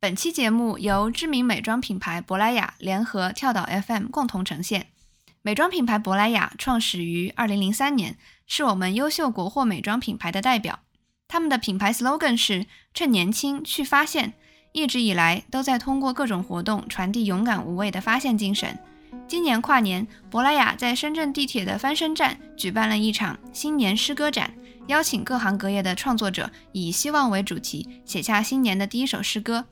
本期节目由知名美妆品牌珀莱雅联合跳岛 FM 共同呈现。美妆品牌珀莱雅创始于2003年，是我们优秀国货美妆品牌的代表。他们的品牌 slogan 是“趁年轻去发现”，一直以来都在通过各种活动传递勇敢无畏的发现精神。今年跨年，珀莱雅在深圳地铁的翻身站举办了一场新年诗歌展，邀请各行各业的创作者以希望为主题，写下新年的第一首诗歌。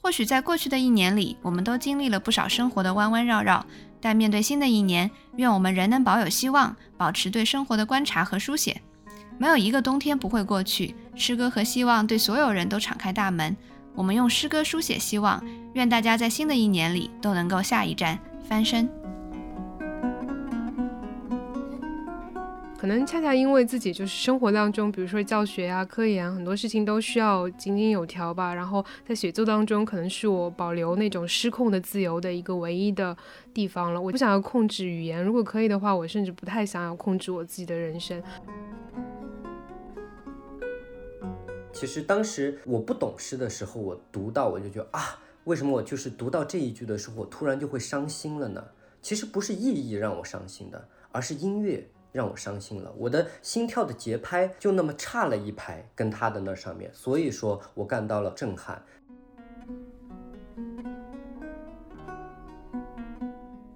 或许在过去的一年里，我们都经历了不少生活的弯弯绕绕，但面对新的一年，愿我们仍能保有希望，保持对生活的观察和书写。没有一个冬天不会过去，诗歌和希望对所有人都敞开大门。我们用诗歌书写希望，愿大家在新的一年里都能够下一站翻身。可能恰恰因为自己就是生活当中，比如说教学啊、科研，很多事情都需要井井有条吧。然后在写作当中，可能是我保留那种失控的自由的一个唯一的地方了。我不想要控制语言，如果可以的话，我甚至不太想要控制我自己的人生。其实当时我不懂诗的时候，我读到我就觉得啊，为什么我就是读到这一句的时候，我突然就会伤心了呢？其实不是意义让我伤心的，而是音乐。让我伤心了，我的心跳的节拍就那么差了一拍，跟他的那上面，所以说我感到了震撼。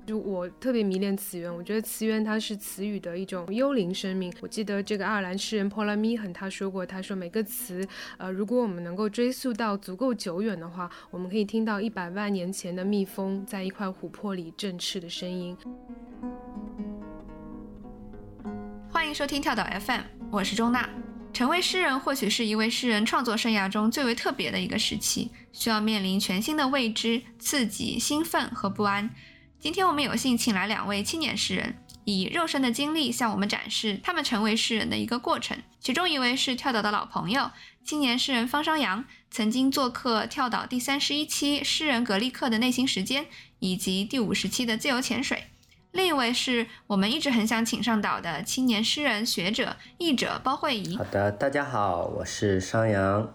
就我特别迷恋词源，我觉得词源它是词语的一种幽灵生命。我记得这个爱尔兰诗人 Paul Meehan 他说过，他说每个词，呃，如果我们能够追溯到足够久远的话，我们可以听到一百万年前的蜜蜂在一块琥珀里振翅的声音。欢迎收听跳岛 FM，我是钟娜。成为诗人或许是一位诗人创作生涯中最为特别的一个时期，需要面临全新的未知、刺激、兴奋和不安。今天我们有幸请来两位青年诗人，以肉身的经历向我们展示他们成为诗人的一个过程。其中一位是跳岛的老朋友，青年诗人方商阳，曾经做客跳岛第三十一期诗人格力克的内心时间，以及第五十期的自由潜水。另一位是我们一直很想请上岛的青年诗人、学者、译者包慧怡。好的，大家好，我是商阳。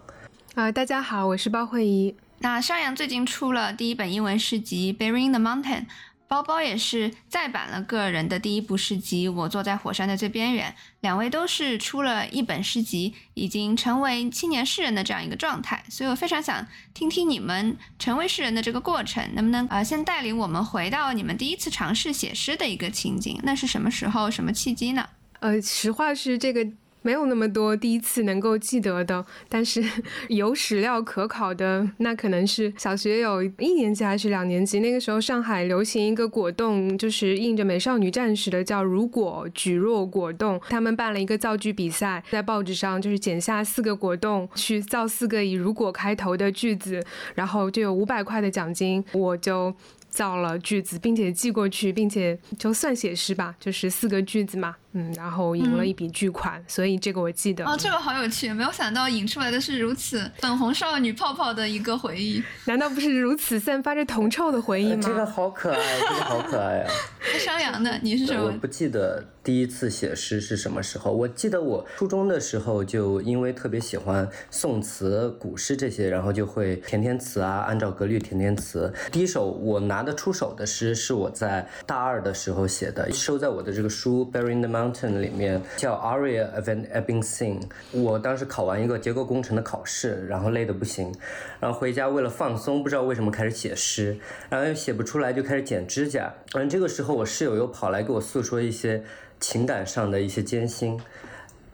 啊，大家好，我是包慧怡。那商阳最近出了第一本英文诗集《Bearing the Mountain》。包包也是再版了个人的第一部诗集《我坐在火山的最边缘》，两位都是出了一本诗集，已经成为青年诗人的这样一个状态，所以我非常想听听你们成为诗人的这个过程，能不能呃先带领我们回到你们第一次尝试写诗的一个情景？那是什么时候、什么契机呢？呃，实话是这个。没有那么多第一次能够记得的，但是 有史料可考的，那可能是小学有一年级还是两年级，那个时候上海流行一个果冻，就是印着美少女战士的，叫如果举若果冻。他们办了一个造句比赛，在报纸上就是剪下四个果冻，去造四个以如果开头的句子，然后就有五百块的奖金。我就。造了句子，并且寄过去，并且就算写诗吧，就是四个句子嘛，嗯，然后赢了一笔巨款，所以这个我记得。哦，这个好有趣，没有想到引出来的是如此粉红少女泡泡的一个回忆，难道不是如此散发着铜臭的回忆吗？这个好可爱，这个好可爱啊！商阳的，你是什么？我不记得第一次写诗是什么时候，我记得我初中的时候就因为特别喜欢宋词、古诗这些，然后就会填填词啊，按照格律填填词。第一首我拿。得出手的诗是我在大二的时候写的，收在我的这个书《Bearing the Mountain》里面，叫《Aria of an Ebbing Sea》。我当时考完一个结构工程的考试，然后累得不行，然后回家为了放松，不知道为什么开始写诗，然后又写不出来，就开始剪指甲。嗯，这个时候我室友又跑来给我诉说一些情感上的一些艰辛，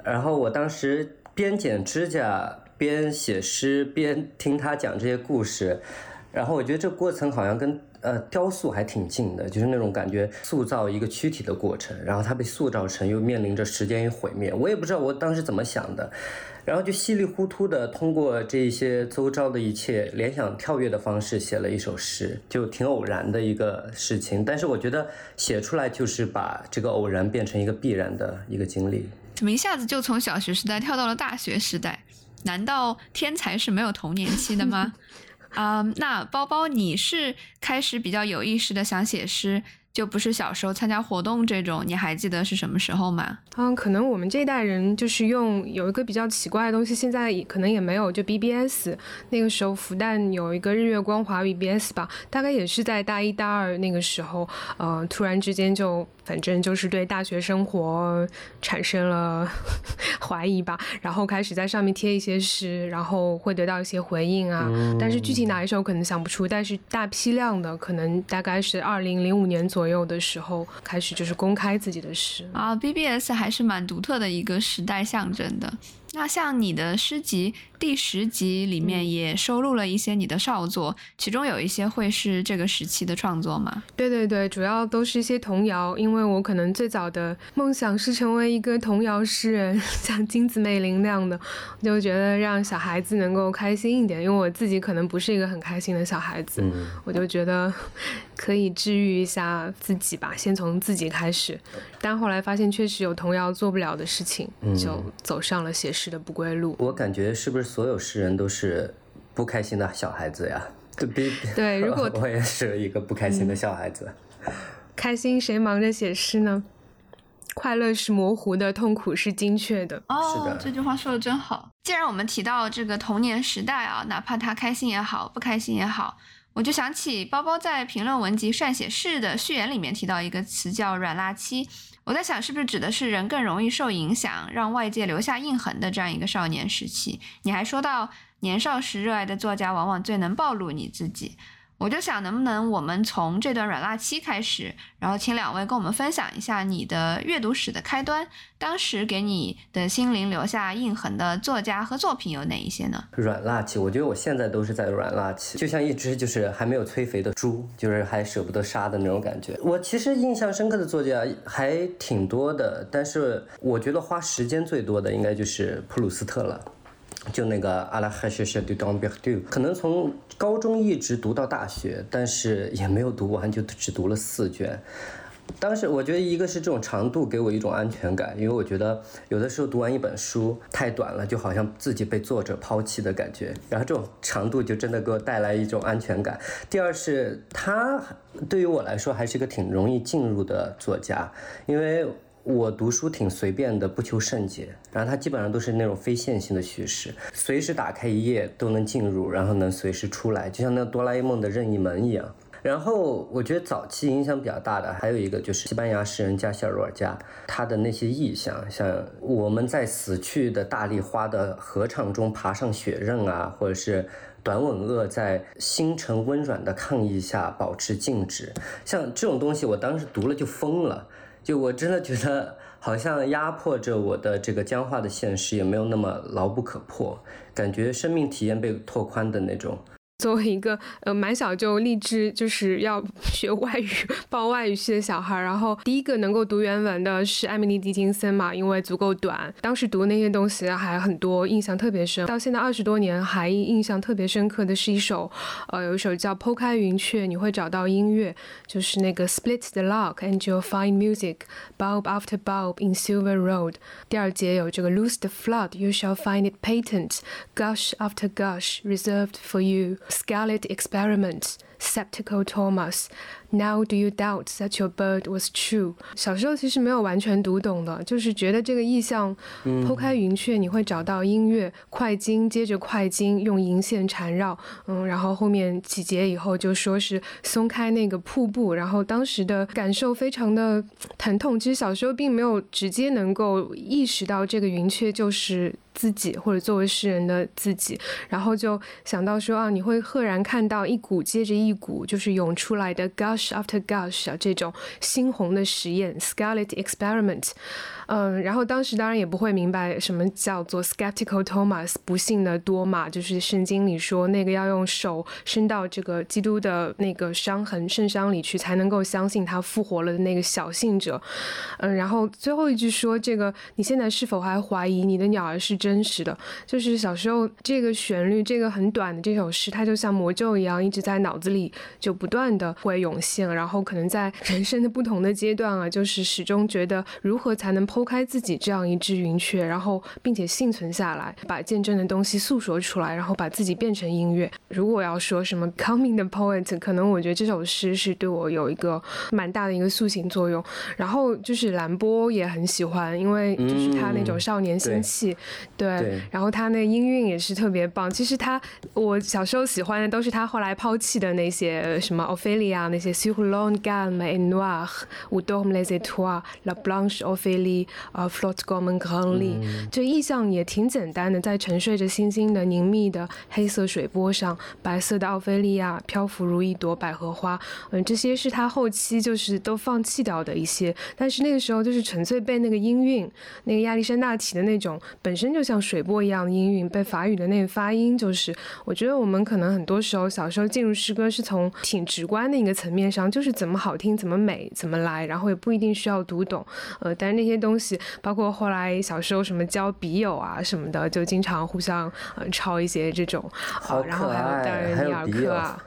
然后我当时边剪指甲边写诗，边听他讲这些故事，然后我觉得这过程好像跟。呃，雕塑还挺近的，就是那种感觉，塑造一个躯体的过程，然后它被塑造成又面临着时间与毁灭。我也不知道我当时怎么想的，然后就稀里糊涂的通过这些周遭的一切联想跳跃的方式写了一首诗，就挺偶然的一个事情。但是我觉得写出来就是把这个偶然变成一个必然的一个经历。怎么一下子就从小学时代跳到了大学时代？难道天才是没有童年期的吗？啊，那包包，你是开始比较有意识的想写诗，就不是小时候参加活动这种，你还记得是什么时候吗？嗯，可能我们这一代人就是用有一个比较奇怪的东西，现在可能也没有，就 BBS。那个时候复旦有一个日月光华 BBS 吧，大概也是在大一大二那个时候，呃，突然之间就。反正就是对大学生活产生了怀疑吧，然后开始在上面贴一些诗，然后会得到一些回应啊。但是具体哪一首可能想不出，但是大批量的可能大概是二零零五年左右的时候开始就是公开自己的诗啊。BBS 还是蛮独特的一个时代象征的。那像你的诗集第十集里面也收录了一些你的少作，其中有一些会是这个时期的创作吗？对对对，主要都是一些童谣，因为我可能最早的梦想是成为一个童谣诗人，像金子美玲那样的，就觉得让小孩子能够开心一点，因为我自己可能不是一个很开心的小孩子，我就觉得可以治愈一下自己吧，先从自己开始。但后来发现确实有童谣做不了的事情，就走上了写诗。的不归路，我感觉是不是所有诗人都是不开心的小孩子呀？对，对，如果 我也是一个不开心的小孩子，开心谁忙着写诗呢？快乐是模糊的，痛苦是精确的。哦，这句话说的真好。既然我们提到这个童年时代啊，哪怕他开心也好，不开心也好，我就想起包包在评论文集《善写事》的序言里面提到一个词叫“软蜡期”。我在想，是不是指的是人更容易受影响，让外界留下印痕的这样一个少年时期？你还说到，年少时热爱的作家往往最能暴露你自己。我就想，能不能我们从这段软蜡期开始，然后请两位跟我们分享一下你的阅读史的开端，当时给你的心灵留下印痕的作家和作品有哪一些呢？软蜡期，我觉得我现在都是在软蜡期，就像一只就是还没有催肥的猪，就是还舍不得杀的那种感觉。我其实印象深刻的作家还挺多的，但是我觉得花时间最多的应该就是普鲁斯特了。就那个阿拉哈谢谢对当别读，可能从高中一直读到大学，但是也没有读完，就只读了四卷。当时我觉得一个是这种长度给我一种安全感，因为我觉得有的时候读完一本书太短了，就好像自己被作者抛弃的感觉。然后这种长度就真的给我带来一种安全感。第二是他对于我来说还是一个挺容易进入的作家，因为。我读书挺随便的，不求甚解。然后它基本上都是那种非线性的叙事，随时打开一页都能进入，然后能随时出来，就像那哆啦 A 梦的任意门一样。然后我觉得早期影响比较大的还有一个就是西班牙诗人加西尔罗尔加，他的那些意象，像我们在死去的大丽花的合唱中爬上雪刃啊，或者是短吻鳄在星辰温软的抗议下保持静止，像这种东西，我当时读了就疯了。就我真的觉得，好像压迫着我的这个僵化的现实也没有那么牢不可破，感觉生命体验被拓宽的那种。作为一个呃蛮小就立志就是要学外语报外语系的小孩，然后第一个能够读原文的是艾米丽·狄金森嘛，因为足够短。当时读那些东西还很多，印象特别深。到现在二十多年还印象特别深刻的是一首，呃，有一首叫《剖开云雀》，你会找到音乐，就是那个 Split the lock and you'll find music, bulb after bulb in silver road。第二节有这个 Loose the flood, you shall find it patent, gush after gush reserved for you。Scarlet experiments, skeptical Thomas. Now do you doubt that your bird was true？小时候其实没有完全读懂的，就是觉得这个意象，剖开云雀，你会找到音乐，快金接着快金，用银线缠绕，嗯，然后后面几节以后就说是松开那个瀑布，然后当时的感受非常的疼痛。其实小时候并没有直接能够意识到这个云雀就是自己或者作为诗人的自己，然后就想到说啊，你会赫然看到一股接着一股就是涌出来的 gush。After Gush 啊，这种猩红的实验，Scarlet Experiment，嗯，然后当时当然也不会明白什么叫做 Skeptical Thomas，不幸的多嘛，就是圣经里说那个要用手伸到这个基督的那个伤痕圣伤里去，才能够相信他复活了的那个小信者，嗯，然后最后一句说这个你现在是否还怀疑你的鸟儿是真实的。就是小时候这个旋律，这个很短的这首诗，它就像魔咒一样，一直在脑子里就不断的会涌现。然后可能在人生的不同的阶段啊，就是始终觉得如何才能剖开自己这样一只云雀，然后并且幸存下来，把见证的东西诉说出来，然后把自己变成音乐。如果要说什么 coming the poet，可能我觉得这首诗是对我有一个蛮大的一个塑形作用。然后就是兰波也很喜欢，因为就是他那种少年心气，对，然后他那音韵也是特别棒。其实他我小时候喜欢的都是他后来抛弃的那些什么 Ophelia 那些 Sur l'on gamme et noir ou dorment les étoiles，la blanche Ophélie 啊 flotte comme un grand lit，这意象也挺简单的，在沉睡着星星的凝密的黑色水波上，白色的奥菲利亚漂浮如一朵百合花。嗯，这些是他后期就是都放弃掉的一些，但是那个时候就是纯粹被那个音韵，那个亚历山大体的那种本身就像水波一样的音韵，被法语的那个发音，就是我觉得我们可能很多时候小时候进入诗歌是从挺直观的一个层面上，就是怎么好听怎么美怎么来，然后也不一定需要读懂，呃，但是那些东西，包括后来小时候什么交笔友啊什么的，就经常互相嗯抄一些这种，好然后还有当然尼尔克啊，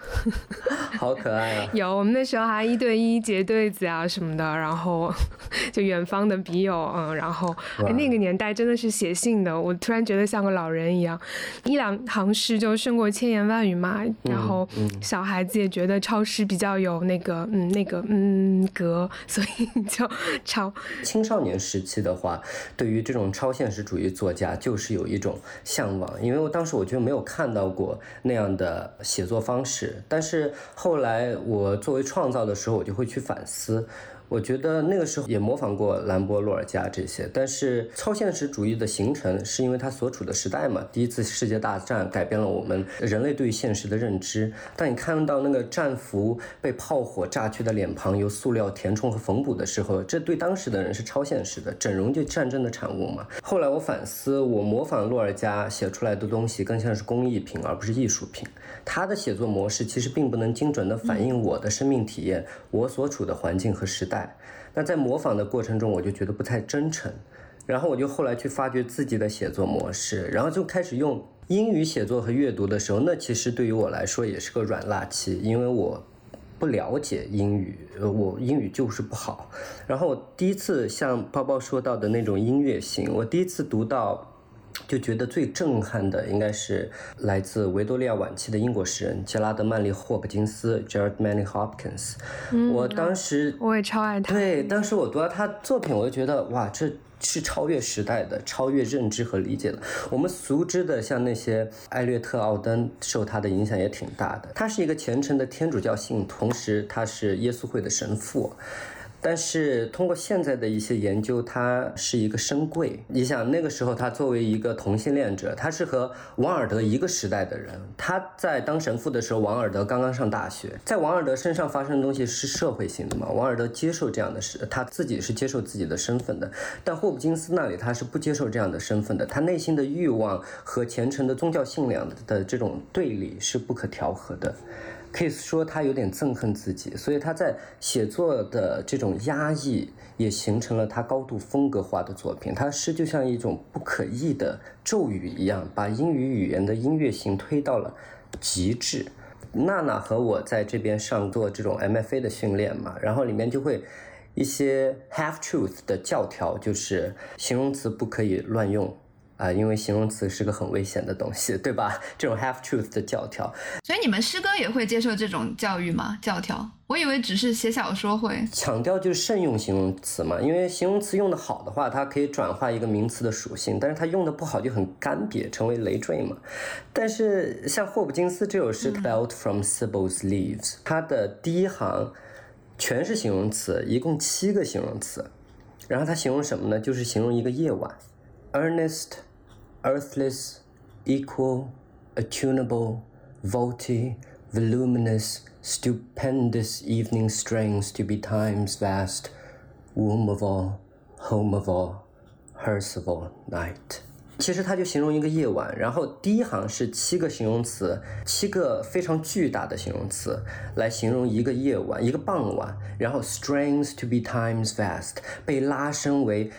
好可爱啊，有我们那时候还一对一结对子啊什么的，然后 就远方的笔友，嗯，然后那个年代真的是写信的，我突然觉得像个老人一样，一两行诗就胜过千言万语嘛。然后小孩子也觉得抄诗比较有那个嗯那个嗯格，所以就抄。青少年时期的话，对于这种超现实主义作家就是有一种向往，因为我当时我就没有看到过那样的写作方式，但是后来我作为创造的时候，我就会去反思。我觉得那个时候也模仿过兰波、洛尔加这些，但是超现实主义的形成是因为它所处的时代嘛。第一次世界大战改变了我们人类对现实的认知。当你看到那个战俘被炮火炸去的脸庞由塑料填充和缝补的时候，这对当时的人是超现实的，整容就战争的产物嘛。后来我反思，我模仿洛尔加写出来的东西更像是工艺品而不是艺术品。他的写作模式其实并不能精准地反映我的生命体验，我所处的环境和时代。那在模仿的过程中，我就觉得不太真诚。然后我就后来去发掘自己的写作模式，然后就开始用英语写作和阅读的时候，那其实对于我来说也是个软蜡期，因为我不了解英语，我英语就是不好。然后我第一次像包包说到的那种音乐性，我第一次读到。就觉得最震撼的应该是来自维多利亚晚期的英国诗人杰拉德·曼利·霍普金斯 （Gerard Manley Hopkins）。我当时我也超爱他。对，当时我读到他作品，我就觉得哇，这是超越时代的、超越认知和理解的。我们熟知的像那些艾略特·奥登，受他的影响也挺大的。他是一个虔诚的天主教信，同时他是耶稣会的神父。但是通过现在的一些研究，他是一个深贵。你想那个时候，他作为一个同性恋者，他是和王尔德一个时代的人。他在当神父的时候，王尔德刚刚上大学，在王尔德身上发生的东西是社会性的嘛？王尔德接受这样的事，他自己是接受自己的身份的。但霍普金斯那里他是不接受这样的身份的，他内心的欲望和虔诚的宗教信仰的这种对立是不可调和的。可以说他有点憎恨自己，所以他在写作的这种压抑，也形成了他高度风格化的作品。他的诗就像一种不可逆的咒语一样，把英语语言的音乐性推到了极致。娜娜和我在这边上做这种 MFA 的训练嘛，然后里面就会一些 half truth 的教条，就是形容词不可以乱用。啊，因为形容词是个很危险的东西，对吧？这种 half truth 的教条，所以你们诗歌也会接受这种教育吗？教条？我以为只是写小说会强调就是慎用形容词嘛，因为形容词用的好的话，它可以转化一个名词的属性，但是它用的不好就很干瘪，成为累赘嘛。但是像霍普金斯这首诗 felt from Sibyl's leaves，它的第一行全是形容词，一共七个形容词，然后它形容什么呢？就是形容一个夜晚，earnest。earthless, equal, attunable, vaulty, voluminous, stupendous evening strings to be time's vast, womb of all, home of all, hearse of all night。其实它就形容一个夜晚，然后第一行是七个形容词，七个非常巨大的形容词来形容一个夜晚，一个傍晚。然后 strings to be time's vast 被拉伸为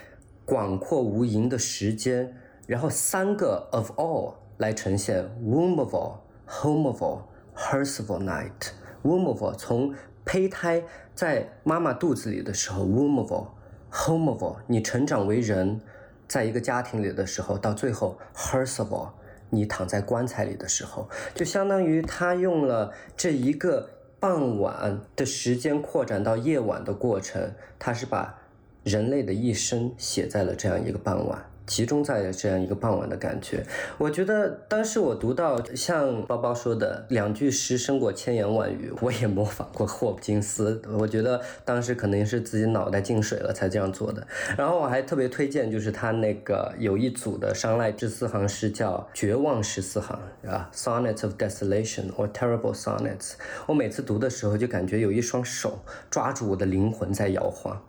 广阔无垠的时间。 然后三个 of all 来呈现 womb of all, home of all, h e r s of all night. womb of all 从胚胎在妈妈肚子里的时候，womb of all, home of all 你成长为人，在一个家庭里的时候，到最后 h e r s of all 你躺在棺材里的时候，就相当于他用了这一个傍晚的时间扩展到夜晚的过程，他是把人类的一生写在了这样一个傍晚。集中在这样一个傍晚的感觉，我觉得当时我读到像包包说的两句诗胜过千言万语，我也模仿过霍普金斯，我觉得当时可能是自己脑袋进水了才这样做的。然后我还特别推荐，就是他那个有一组的商赖十四行诗叫《绝望十四行》啊，Sonnets of Desolation or Terrible Sonnets。我每次读的时候就感觉有一双手抓住我的灵魂在摇晃。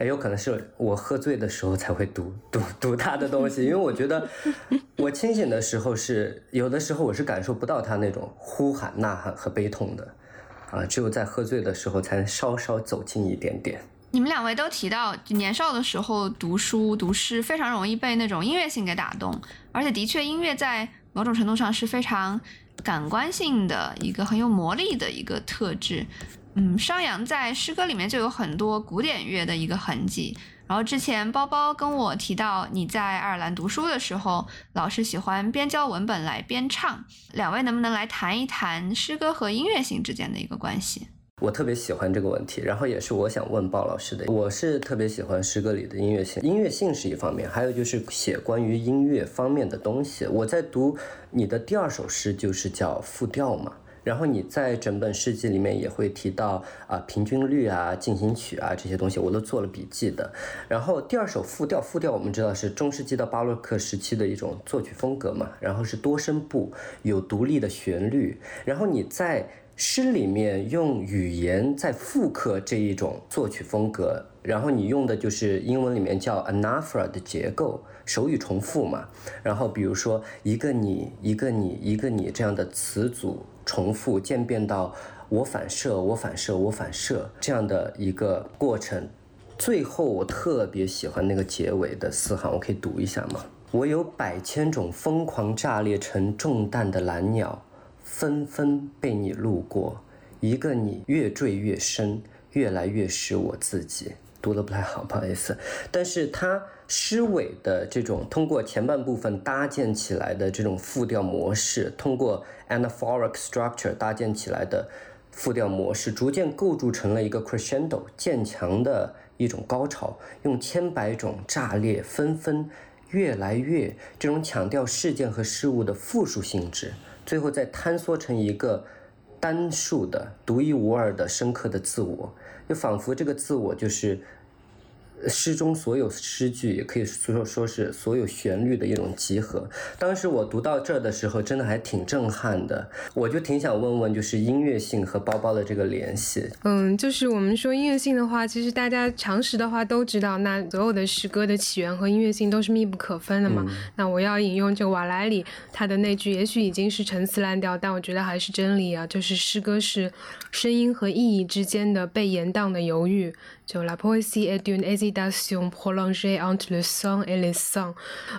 也有可能是我喝醉的时候才会读读读他的东西，因为我觉得我清醒的时候是有的时候我是感受不到他那种呼喊、呐喊和悲痛的，啊，只有在喝醉的时候才能稍稍走近一点点。你们两位都提到，年少的时候读书读诗非常容易被那种音乐性给打动，而且的确音乐在某种程度上是非常感官性的一个很有魔力的一个特质。嗯，商阳在诗歌里面就有很多古典乐的一个痕迹。然后之前包包跟我提到，你在爱尔兰读书的时候，老师喜欢边教文本来边唱。两位能不能来谈一谈诗歌和音乐性之间的一个关系？我特别喜欢这个问题，然后也是我想问鲍老师的。我是特别喜欢诗歌里的音乐性，音乐性是一方面，还有就是写关于音乐方面的东西。我在读你的第二首诗，就是叫复调嘛。然后你在整本诗集里面也会提到啊平均律啊进行曲啊这些东西，我都做了笔记的。然后第二首复调，复调我们知道是中世纪到巴洛克时期的一种作曲风格嘛，然后是多声部，有独立的旋律。然后你在诗里面用语言在复刻这一种作曲风格，然后你用的就是英文里面叫 anaphora 的结构，手语重复嘛。然后比如说一个你一个你一个你这样的词组。重复渐变到我反射，我反射，我反射这样的一个过程，最后我特别喜欢那个结尾的四行，我可以读一下吗？我有百千种疯狂炸裂成重弹的蓝鸟，纷纷被你路过，一个你越坠越深，越来越是我自己。读的不太好，不好意思。但是它诗尾的这种通过前半部分搭建起来的这种复调模式，通过 anaphoric structure 搭建起来的复调模式，逐渐构筑成了一个 crescendo 渐强的一种高潮，用千百种炸裂纷纷，越来越这种强调事件和事物的复数性质，最后再坍缩成一个单数的独一无二的深刻的自我。就仿佛这个自我就是。诗中所有诗句，也可以说说是所有旋律的一种集合。当时我读到这儿的时候，真的还挺震撼的。我就挺想问问，就是音乐性和包包的这个联系。嗯，就是我们说音乐性的话，其实大家常识的话都知道，那所有的诗歌的起源和音乐性都是密不可分的嘛。那我要引用这个瓦莱里他的那句，也许已经是陈词滥调，但我觉得还是真理啊。就是诗歌是声音和意义之间的被延宕的犹豫。就 La poésie est une hésitation prolongée entre le sang et le sang。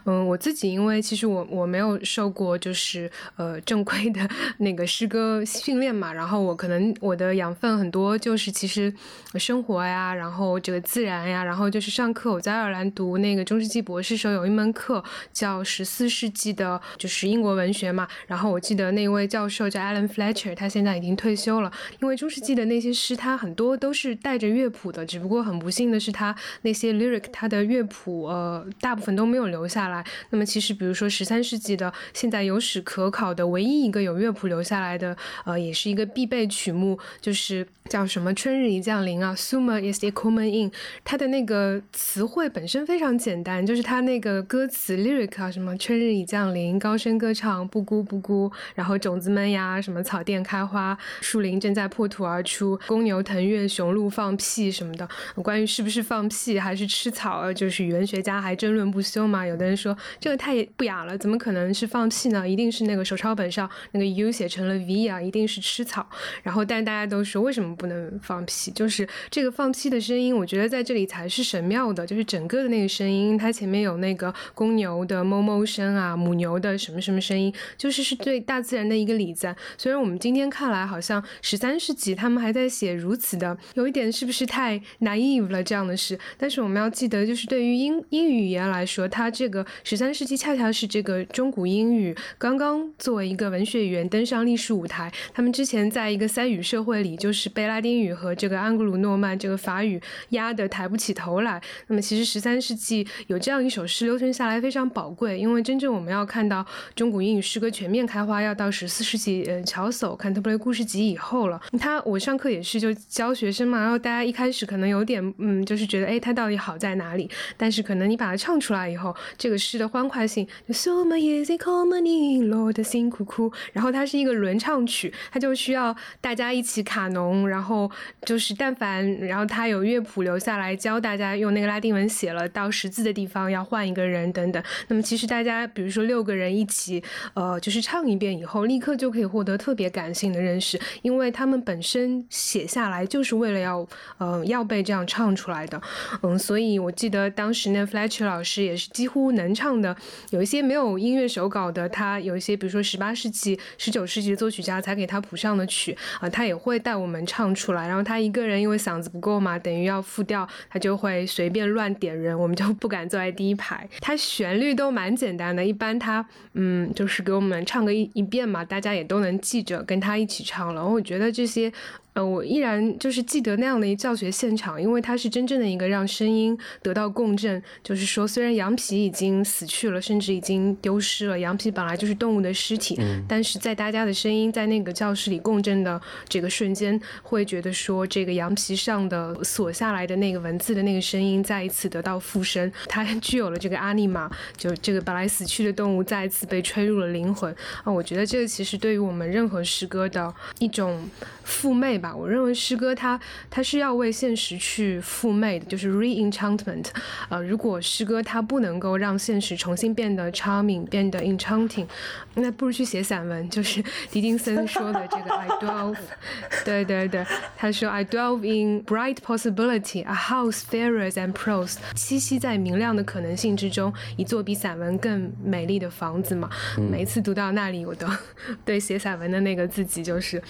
嗯，我自己因为其实我我没有受过就是呃正规的那个诗歌训练嘛，然后我可能我的养分很多就是其实生活呀，然后这个自然呀，然后就是上课。我在爱尔兰读那个中世纪博士时候有一门课叫十四世纪的，就是英国文学嘛。然后我记得那位教授叫 Alan Fletcher，他现在已经退休了。因为中世纪的那些诗，他很多都是带着乐谱的，只不过很不幸的是，他那些 lyric，它的乐谱，呃，大部分都没有留下来。那么，其实比如说十三世纪的，现在有史可考的唯一一个有乐谱留下来的，呃，也是一个必备曲目，就是叫什么“春日已降临”啊，“Summer is coming in”。它的那个词汇本身非常简单，就是它那个歌词 lyric 啊，什么“春日已降临”，高声歌唱，不咕不咕，然后种子们呀，什么草甸开花，树林正在破土而出，公牛腾跃，雄鹿放屁什么的。关于是不是放屁还是吃草，就是语文学家还争论不休嘛。有的人说这个太不雅了，怎么可能是放屁呢？一定是那个手抄本上那个 u 写成了 v 啊，一定是吃草。然后，但大家都说为什么不能放屁？就是这个放屁的声音，我觉得在这里才是神妙的，就是整个的那个声音，它前面有那个公牛的哞哞声啊，母牛的什么什么声音，就是是对大自然的一个礼赞。虽然我们今天看来好像十三世纪他们还在写如此的，有一点是不是太 naive 了这样的事？但是我们要记得，就是对于英英语语言来说，它这个十三世纪恰恰是这个中古英语刚刚作为一个文学语言登上历史舞台。他们之前在一个三语社会里，就是被拉丁语和这个安格鲁诺曼这个法语压得抬不起头来。那么其实十三世纪有这样一首诗留存下来非常宝贵，因为真正我们要看到中古英语诗歌全面开花，要到十四世纪，呃，乔叟《看特布雷故事集》以后了。他我上课也是就教学生嘛，然后大家一开始可能有点嗯，就是觉得哎，他到底好在哪里？但是可能你把它唱出来以后，这个诗的欢快性，So my easy come on Lord 辛苦苦，然后它是一个轮唱曲，它就需要大家一起卡农，然后就是但凡然后他有乐谱留下来教大家用那个拉丁文写了到识字的地方要换一个人等等。那么其实大家比如说六个人一起呃就是唱一遍以后，立刻就可以获得特别感性的认识，因为他们本身写下来就是为了要呃要被这样唱出来的。嗯，所以我记得当时那 Fletcher 老师也是几乎能唱的，有一些没有音乐手稿的，他有一些比如说十八世纪、十九世纪的作曲家才给他谱上的曲啊，他也会带我们唱出来。然后他一个人因为嗓子不够嘛，等于要复调，他就会随便乱点人，我们就不敢坐在第一排。他旋律都蛮简单的，一般他嗯就是给我们唱个一一遍嘛，大家也都能记着，跟他一起唱了。我觉得这些。呃，我依然就是记得那样的一教学现场，因为他是真正的一个让声音得到共振。就是说，虽然羊皮已经死去了，甚至已经丢失了，羊皮本来就是动物的尸体，但是在大家的声音在那个教室里共振的这个瞬间，会觉得说，这个羊皮上的锁下来的那个文字的那个声音再一次得到附身，它 具有了这个阿尼玛，就这个本来死去的动物再一次被吹入了灵魂。啊，我觉得这个其实对于我们任何诗歌的一种复魅。吧，我认为诗歌它它是要为现实去复魅的，就是 re-enchantment。呃，如果诗歌它不能够让现实重新变得 charming，变得 enchanting，那不如去写散文。就是狄金森说的这个 I dwell，对对对，他说 I dwell in bright possibility，a house fairer than prose，栖息在明亮的可能性之中，一座比散文更美丽的房子嘛。每一次读到那里，我都 对写散文的那个自己就是。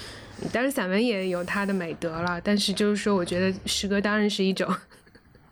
当然，散文也有它的美德了，但是就是说，我觉得诗歌当然是一种。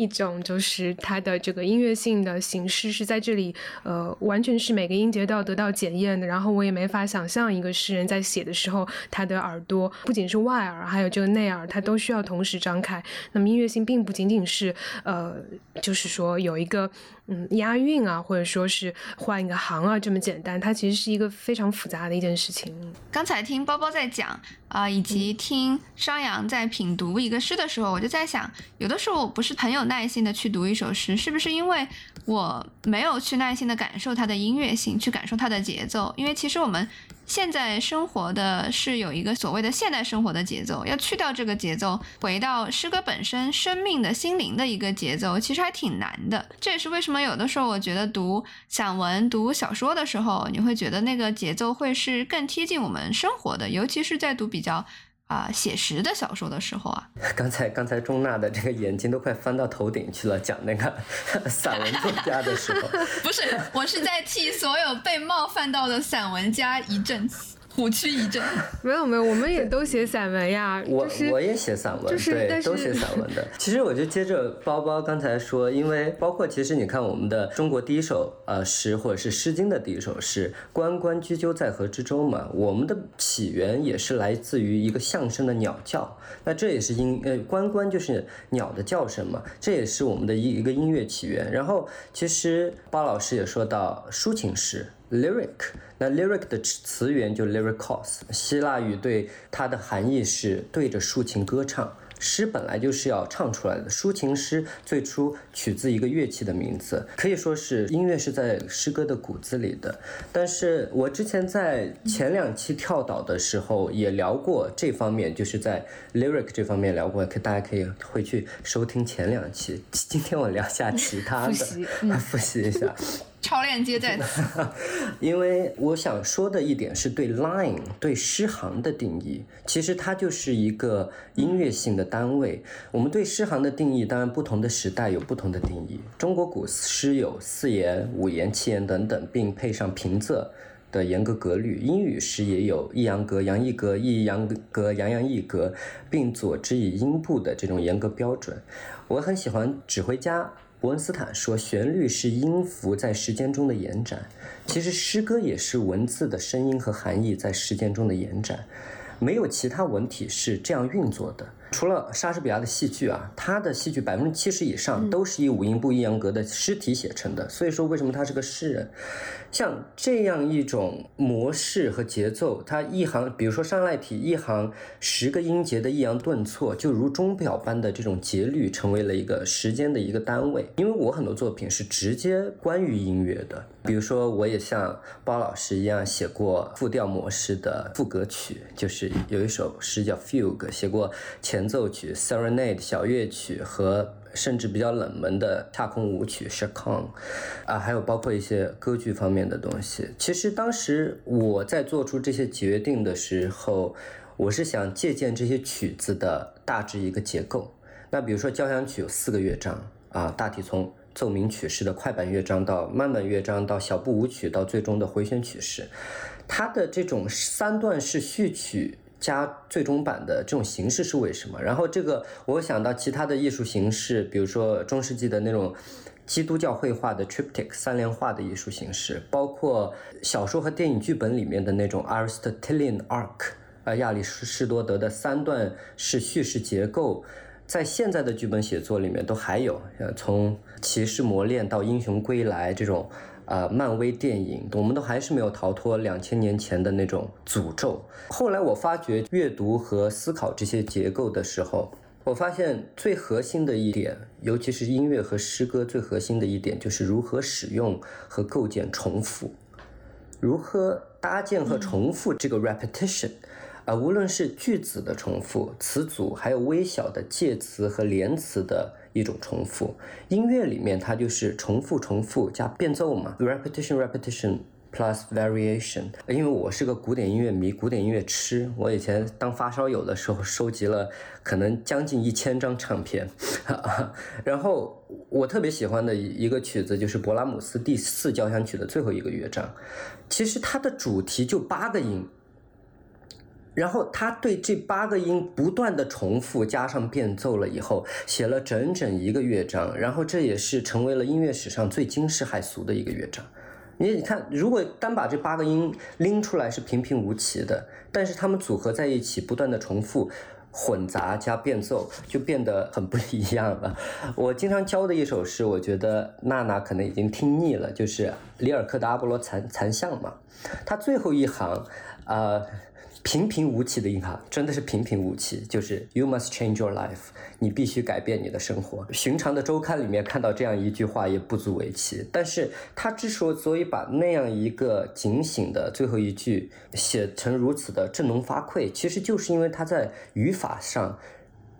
一种就是它的这个音乐性的形式是在这里，呃，完全是每个音节都要得到检验的。然后我也没法想象一个诗人在写的时候，他的耳朵不仅是外耳，还有这个内耳，他都需要同时张开。那么音乐性并不仅仅是，呃，就是说有一个嗯押韵啊，或者说是换一个行啊这么简单，它其实是一个非常复杂的一件事情。刚才听包包在讲啊，以及听商阳在品读一个诗的时候，我就在想，有的时候我不是很有。耐心的去读一首诗，是不是因为我没有去耐心的感受它的音乐性，去感受它的节奏？因为其实我们现在生活的是有一个所谓的现代生活的节奏，要去掉这个节奏，回到诗歌本身生命的心灵的一个节奏，其实还挺难的。这也是为什么有的时候我觉得读散文、读小说的时候，你会觉得那个节奏会是更贴近我们生活的，尤其是在读比较。啊，写实的小说的时候啊，刚才刚才钟娜的这个眼睛都快翻到头顶去了，讲那个 散文作家的时候，不是，我是在替所有被冒犯到的散文家一阵。虎躯一震，没有没有，我们也都写散文呀。我我也写散文，对，都写散文的。其实我就接着包包刚才说，因为包括其实你看我们的中国第一首呃诗，或者是《诗经》的第一首诗《关关雎鸠，在河之洲》嘛，我们的起源也是来自于一个象声的鸟叫。那这也是音呃关关就是鸟的叫声嘛，这也是我们的一一个音乐起源。然后其实包老师也说到抒情诗。lyric，那 lyric 的词源就 lyricos，希腊语对它的含义是对着抒情歌唱。诗本来就是要唱出来的。抒情诗最初取自一个乐器的名字，可以说是音乐是在诗歌的骨子里的。但是我之前在前两期跳岛的时候也聊过这方面，就是在 lyric 这方面聊过，可大家可以回去收听前两期。今天我聊下其他的，复习一下。超链接在此，因为我想说的一点是对 line 对诗行的定义，其实它就是一个音乐性的单位。我们对诗行的定义，当然不同的时代有不同的定义。中国古诗有四言、五言、七言等等，并配上平仄的严格格律。英语诗也有抑扬格、扬抑格、抑扬格、扬扬抑格，并佐之以音部的这种严格标准。我很喜欢指挥家。伯恩斯坦说：“旋律是音符在时间中的延展，其实诗歌也是文字的声音和含义在时间中的延展，没有其他文体是这样运作的。”除了莎士比亚的戏剧啊，他的戏剧百分之七十以上都是以五音不一扬格的诗体写成的。所以说，为什么他是个诗人？像这样一种模式和节奏，它一行，比如说上赖体一行十个音节的抑扬顿挫，就如钟表般的这种节律，成为了一个时间的一个单位。因为我很多作品是直接关于音乐的，比如说我也像包老师一样写过复调模式的副歌曲，就是有一首诗叫 Fugue，写过前。前奏曲、Serenade 小乐曲和甚至比较冷门的踏空舞曲 s h a k o n 啊，还有包括一些歌剧方面的东西。其实当时我在做出这些决定的时候，我是想借鉴这些曲子的大致一个结构。那比如说交响曲有四个乐章啊，大体从奏鸣曲式的快板乐章到慢板乐章到小步舞曲到最终的回旋曲式，它的这种三段式序曲。加最终版的这种形式是为什么？然后这个我想到其他的艺术形式，比如说中世纪的那种基督教绘画的 triptych 三联画的艺术形式，包括小说和电影剧本里面的那种 Aristotelian arc，呃，亚里士多德的三段式叙事结构，在现在的剧本写作里面都还有，呃，从骑士磨练到英雄归来这种。啊，漫威电影，我们都还是没有逃脱两千年前的那种诅咒。后来我发觉阅读和思考这些结构的时候，我发现最核心的一点，尤其是音乐和诗歌最核心的一点，就是如何使用和构建重复，如何搭建和重复这个 repetition。啊，无论是句子的重复、词组，还有微小的介词和连词的一种重复，音乐里面它就是重复、重复加变奏嘛，repetition、repetition plus variation。因为我是个古典音乐迷、古典音乐痴，我以前当发烧友的时候收集了可能将近一千张唱片，然后我特别喜欢的一个曲子就是勃拉姆斯第四交响曲的最后一个乐章，其实它的主题就八个音。然后他对这八个音不断的重复，加上变奏了以后，写了整整一个乐章。然后这也是成为了音乐史上最惊世骇俗的一个乐章。你你看，如果单把这八个音拎出来是平平无奇的，但是他们组合在一起，不断的重复、混杂加变奏，就变得很不一样了。我经常教的一首诗，我觉得娜娜可能已经听腻了，就是里尔克的《阿波罗残残像》嘛。他最后一行，呃。平平无奇的硬汉真的是平平无奇，就是 You must change your life，你必须改变你的生活。寻常的周刊里面看到这样一句话也不足为奇，但是他之所以把那样一个警醒的最后一句写成如此的振聋发聩，其实就是因为他在语法上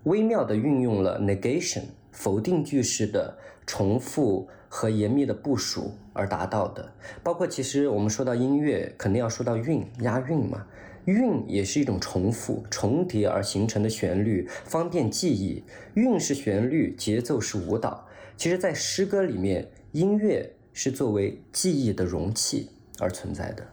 微妙的运用了 negation 否定句式的重复和严密的部署而达到的。包括其实我们说到音乐，肯定要说到韵押韵嘛。韵也是一种重复、重叠而形成的旋律，方便记忆。韵是旋律，节奏是舞蹈。其实，在诗歌里面，音乐是作为记忆的容器而存在的。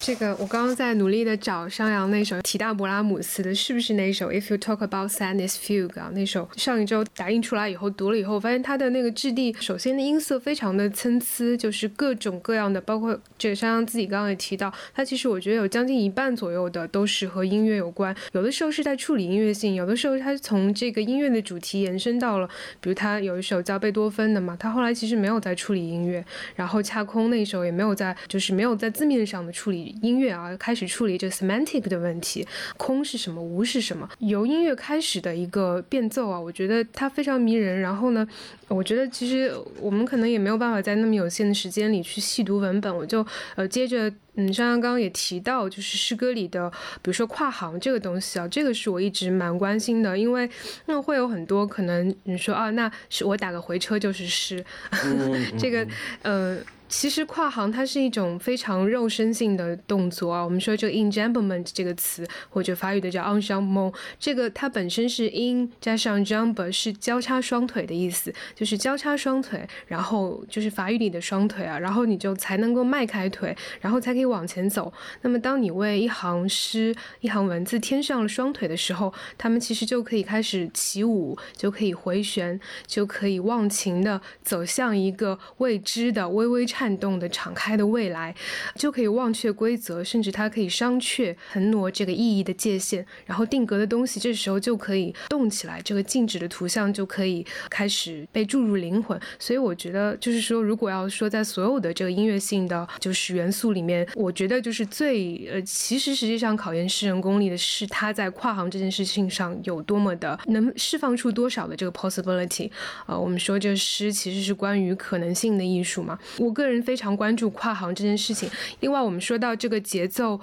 这个我刚刚在努力的找商阳那首提到勃拉姆斯的，是不是那首 If you talk about sadness fugue 啊？那首上一周打印出来以后读了以后，发现它的那个质地，首先的音色非常的参差，就是各种各样的，包括这个商阳自己刚刚也提到，它其实我觉得有将近一半左右的都是和音乐有关。有的时候是在处理音乐性，有的时候它从这个音乐的主题延伸到了，比如他有一首叫贝多芬的嘛，他后来其实没有在处理音乐，然后恰空那首也没有在，就是没有在字面上的处理。音乐啊开始处理这 semantic 的问题，空是什么，无是什么，由音乐开始的一个变奏啊，我觉得它非常迷人。然后呢，我觉得其实我们可能也没有办法在那么有限的时间里去细读文本，我就呃接着。嗯，像刚刚也提到，就是诗歌里的，比如说跨行这个东西啊，这个是我一直蛮关心的，因为那会有很多可能你说啊，那是我打个回车就是诗，这个呃。其实跨行它是一种非常肉身性的动作啊。我们说这个 enjambment 这个词，或者法语的叫 enjambment，这个它本身是 in 加上 jambe 是交叉双腿的意思，就是交叉双腿，然后就是法语里的双腿啊，然后你就才能够迈开腿，然后才可以可以往前走。那么当你为一行诗、一行文字添上了双腿的时候，他们其实就可以开始起舞，就可以回旋，就可以忘情的走向一个未知的微微颤动的敞开的未来，就可以忘却规则，甚至它可以商榷横挪这个意义的界限，然后定格的东西这时候就可以动起来，这个静止的图像就可以开始被注入灵魂。所以我觉得，就是说，如果要说在所有的这个音乐性的就是元素里面，我觉得就是最呃，其实实际上考验诗人功力的是他在跨行这件事情上有多么的能释放出多少的这个 possibility 啊。我们说这诗其实是关于可能性的艺术嘛，我个人。非常关注跨行这件事情。另外，我们说到这个节奏。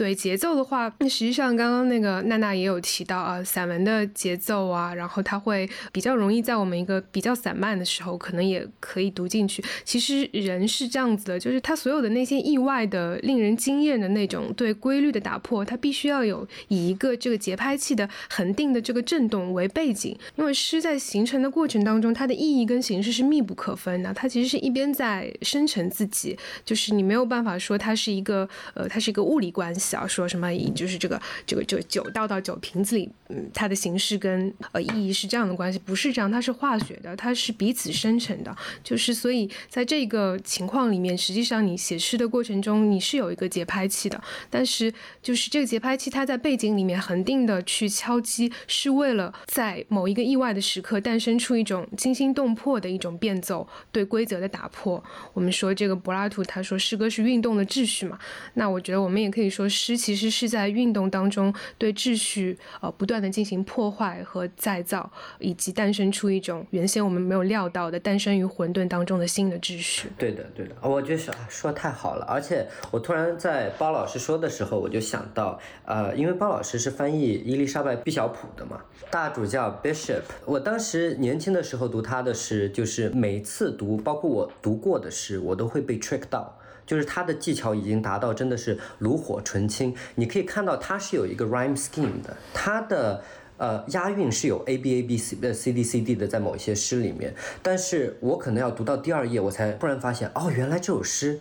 对节奏的话，那实际上刚刚那个娜娜也有提到啊，散文的节奏啊，然后它会比较容易在我们一个比较散漫的时候，可能也可以读进去。其实人是这样子的，就是他所有的那些意外的、令人惊艳的那种对规律的打破，它必须要有以一个这个节拍器的恒定的这个震动为背景。因为诗在形成的过程当中，它的意义跟形式是密不可分的，它其实是一边在生成自己，就是你没有办法说它是一个呃，它是一个物理关系。要说什么，就是这个这个这个酒倒到酒瓶子里，嗯，它的形式跟呃意义是这样的关系，不是这样，它是化学的，它是彼此生成的，就是所以在这个情况里面，实际上你写诗的过程中，你是有一个节拍器的，但是就是这个节拍器它在背景里面恒定的去敲击，是为了在某一个意外的时刻诞生出一种惊心动魄的一种变奏，对规则的打破。我们说这个柏拉图他说诗歌是运动的秩序嘛，那我觉得我们也可以说是。诗其实是在运动当中对秩序呃不断的进行破坏和再造，以及诞生出一种原先我们没有料到的诞生于混沌当中的新的秩序。对的，对的，我觉得说说太好了。而且我突然在包老师说的时候，我就想到，呃，因为包老师是翻译伊丽莎白·毕晓普的嘛，大主教 Bishop。我当时年轻的时候读他的诗，就是每次读，包括我读过的诗，我都会被 trick 到。就是他的技巧已经达到真的是炉火纯青，你可以看到他是有一个 rhyme scheme 的，他的呃押韵是有 a b a b c 呃 c d c d 的，在某一些诗里面，但是我可能要读到第二页，我才突然发现，哦，原来这首诗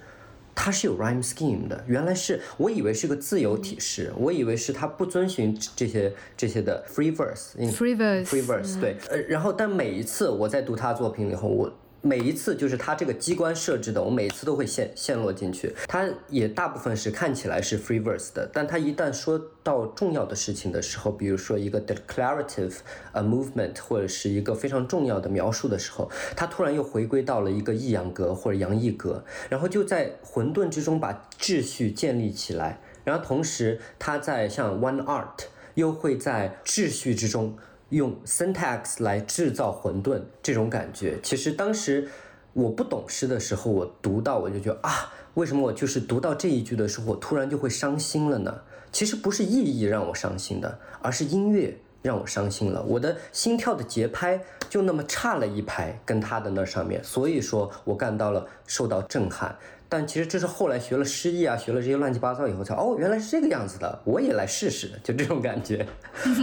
它是有 rhyme scheme 的，原来是我以为是个自由体诗，我以为是它不遵循这些这些的 free verse，free verse，free verse，对，呃，然后但每一次我在读他作品以后，我。每一次就是它这个机关设置的，我每次都会陷陷落进去。它也大部分是看起来是 free verse 的，但它一旦说到重要的事情的时候，比如说一个 declarative a movement 或者是一个非常重要的描述的时候，它突然又回归到了一个抑扬格或者扬抑格，然后就在混沌之中把秩序建立起来，然后同时它在像 one art 又会在秩序之中。用 syntax 来制造混沌，这种感觉，其实当时我不懂诗的时候，我读到我就觉得啊，为什么我就是读到这一句的时候，我突然就会伤心了呢？其实不是意义让我伤心的，而是音乐让我伤心了。我的心跳的节拍就那么差了一拍，跟他的那上面，所以说我感到了受到震撼。但其实这是后来学了诗意啊，学了这些乱七八糟以后才哦，原来是这个样子的，我也来试试，就这种感觉。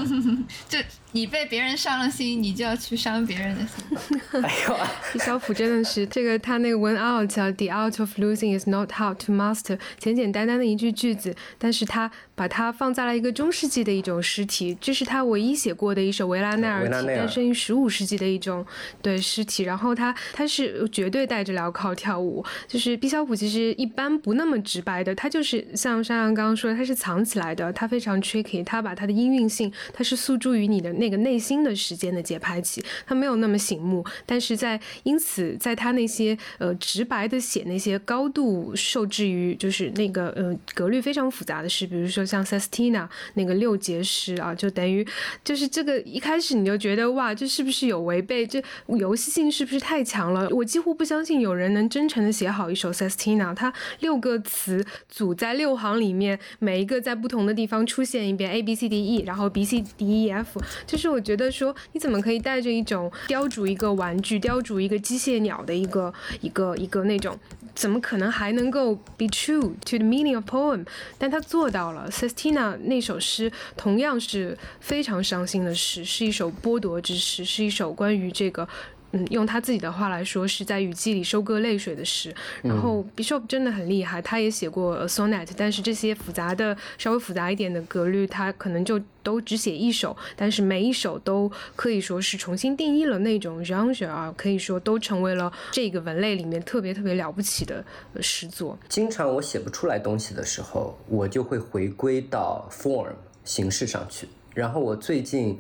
就你被别人伤了心，你就要去伤别人的心。哎呦，李小普真的是这个，他那个 When out，the art of losing is not how to master，简简单单的一句句子，但是他把它放在了一个中世纪的一种诗体，这是他唯一写过的一首维拉奈尔体，诞生于十五世纪的一种对诗体。然后他他是绝对带着镣铐跳舞，就是毕肖普。其实一般不那么直白的，它就是像山羊刚刚说的，它是藏起来的，它非常 tricky，它把它的音韵性性，它是诉诸于你的那个内心的时间的节拍器，它没有那么醒目。但是在因此，在他那些呃直白的写那些高度受制于就是那个呃格律非常复杂的诗，比如说像 Sestina 那个六节诗啊，就等于就是这个一开始你就觉得哇，这是不是有违背？这游戏性是不是太强了？我几乎不相信有人能真诚的写好一首 Sestina，它六个词组在六行里面，每一个在不同的地方出现一遍 A B C D E，然后 B C D E F，就是我觉得说你怎么可以带着一种雕琢一个玩具、雕琢一个机械鸟的一个一个一个那种，怎么可能还能够 be true to the meaning of poem？但他做到了。Sestina 那首诗同样是非常伤心的诗，是一首剥夺之诗，是一首关于这个。嗯，用他自己的话来说，是在雨季里收割泪水的诗。然后 Bishop 真的很厉害，他也写过 sonnet，但是这些复杂的、稍微复杂一点的格律，他可能就都只写一首，但是每一首都可以说是重新定义了那种 genre 啊，可以说都成为了这个文类里面特别特别了不起的诗作。经常我写不出来东西的时候，我就会回归到 form 形式上去。然后我最近。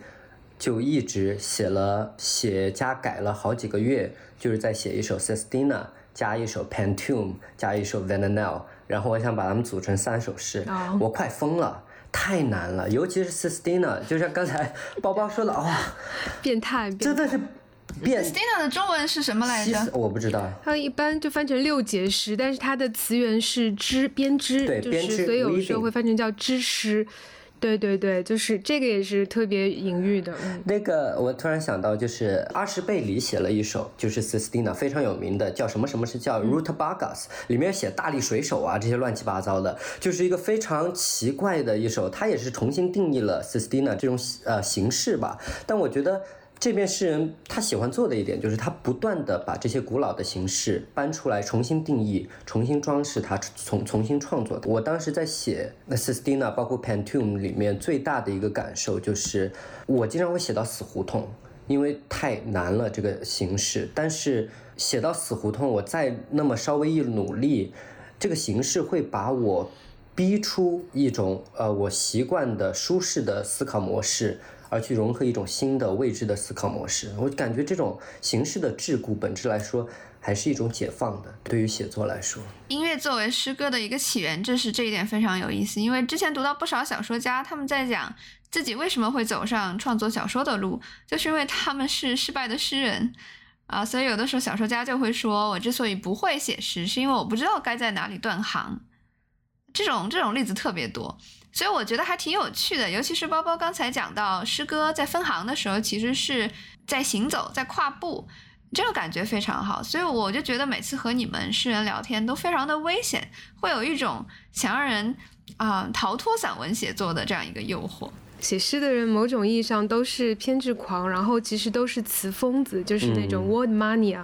就一直写了写加改了好几个月，就是在写一首 Sestina，加一首 Pantoum，加一首 Vananel，然后我想把它们组成三首诗，我快疯了，太难了，尤其是 Sestina，就像刚才包包说的，哇，变态，真的是变。Sestina 的中文是什么来着？我不知道。它一般就翻成六节诗，但是它的词源是织编织，对，编织，所以有时候会翻成叫织诗。对对对，就是这个也是特别隐喻的。那个我突然想到，就是阿什贝里写了一首，就是 Sistina 非常有名的，叫什么什么是叫 Root Bagas 里面写大力水手啊这些乱七八糟的，就是一个非常奇怪的一首，他也是重新定义了 Sistina 这种呃形式吧。但我觉得。这边诗人他喜欢做的一点，就是他不断的把这些古老的形式搬出来，重新定义，重新装饰它，重重新创作。我当时在写《那 Sestina》包括《Pantoum》里面最大的一个感受就是，我经常会写到死胡同，因为太难了这个形式。但是写到死胡同，我再那么稍微一努力，这个形式会把我逼出一种呃我习惯的舒适的思考模式。而去融合一种新的未知的思考模式，我感觉这种形式的桎梏本质来说，还是一种解放的。对于写作来说，音乐作为诗歌的一个起源，这是这一点非常有意思。因为之前读到不少小说家，他们在讲自己为什么会走上创作小说的路，就是因为他们是失败的诗人啊。所以有的时候小说家就会说，我之所以不会写诗，是因为我不知道该在哪里断行。这种这种例子特别多。所以我觉得还挺有趣的，尤其是包包刚才讲到诗歌在分行的时候，其实是在行走，在跨步，这个感觉非常好。所以我就觉得每次和你们诗人聊天都非常的危险，会有一种想让人啊逃脱散文写作的这样一个诱惑。写诗的人某种意义上都是偏执狂，然后其实都是词疯子，就是那种 word mania。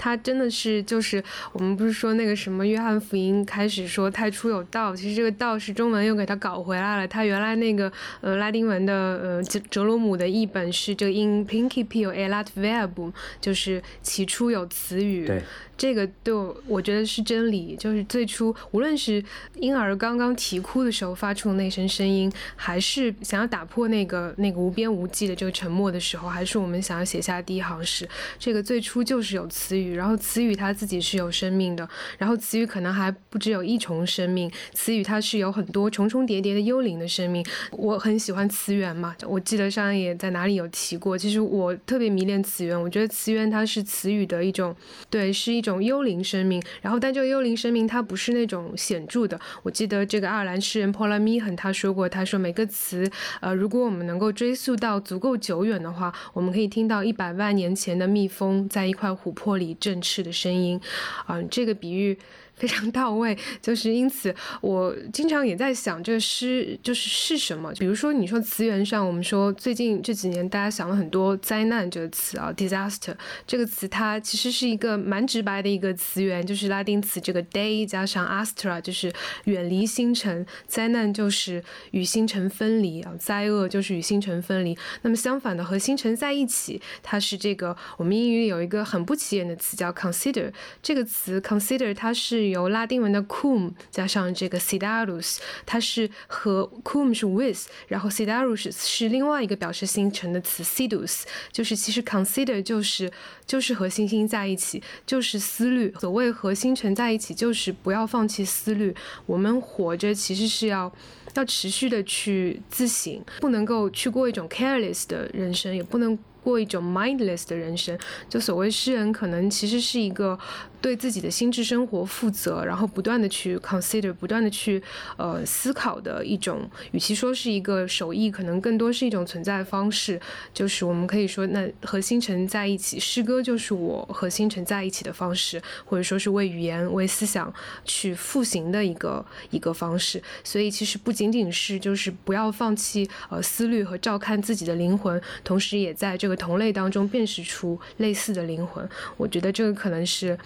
他真的是就是我们不是说那个什么约翰福音开始说太初有道，其实这个道是中文又给他搞回来了。他原来那个呃拉丁文的呃哲哲罗姆的译本是这个 in principio erat verbum，就是起初有词语。对。这个对我我觉得是真理，就是最初无论是婴儿刚刚啼哭的时候发出的那声声音，还是想要打破那个那个无边无际的这个沉默的时候，还是我们想要写下第一行诗，这个最初就是有词语，然后词语它自己是有生命的，然后词语可能还不只有一重生命，词语它是有很多重重叠叠的幽灵的生命。我很喜欢词源嘛，我记得上也在哪里有提过，其实我特别迷恋词源，我觉得词源它是词语的一种，对，是一种。幽灵生命，然后但这个幽灵生命它不是那种显著的。我记得这个爱尔兰诗人 Paul m e h a n 他说过，他说每个词，呃，如果我们能够追溯到足够久远的话，我们可以听到一百万年前的蜜蜂在一块琥珀里振翅的声音。啊，这个比喻。非常到位，就是因此，我经常也在想，这诗就是是什么？比如说，你说词源上，我们说最近这几年大家想了很多“灾难”这个词啊，“disaster” 这个词，它其实是一个蛮直白的一个词源，就是拉丁词这个 “day” 加上 “astra”，就是远离星辰，灾难就是与星辰分离啊，灾厄就是与星辰分离。那么相反的，和星辰在一起，它是这个我们英语有一个很不起眼的词叫 “consider”，这个词 “consider” 它是。由拉丁文的 cum 加上这个 sidarus，它是和 cum 是 with，然后 sidarus 是另外一个表示星辰的词 sidus，就是其实 consider 就是就是和星星在一起，就是思虑。所谓和星辰在一起，就是不要放弃思虑。我们活着其实是要。要持续的去自省，不能够去过一种 careless 的人生，也不能。过一种 mindless 的人生，就所谓诗人，可能其实是一个对自己的心智生活负责，然后不断的去 consider，不断的去呃思考的一种。与其说是一个手艺，可能更多是一种存在方式。就是我们可以说，那和星辰在一起，诗歌就是我和星辰在一起的方式，或者说是为语言、为思想去复形的一个一个方式。所以其实不仅仅是就是不要放弃呃思虑和照看自己的灵魂，同时也在这个。同类当中辨识出类似的灵魂，我觉得这个可能是，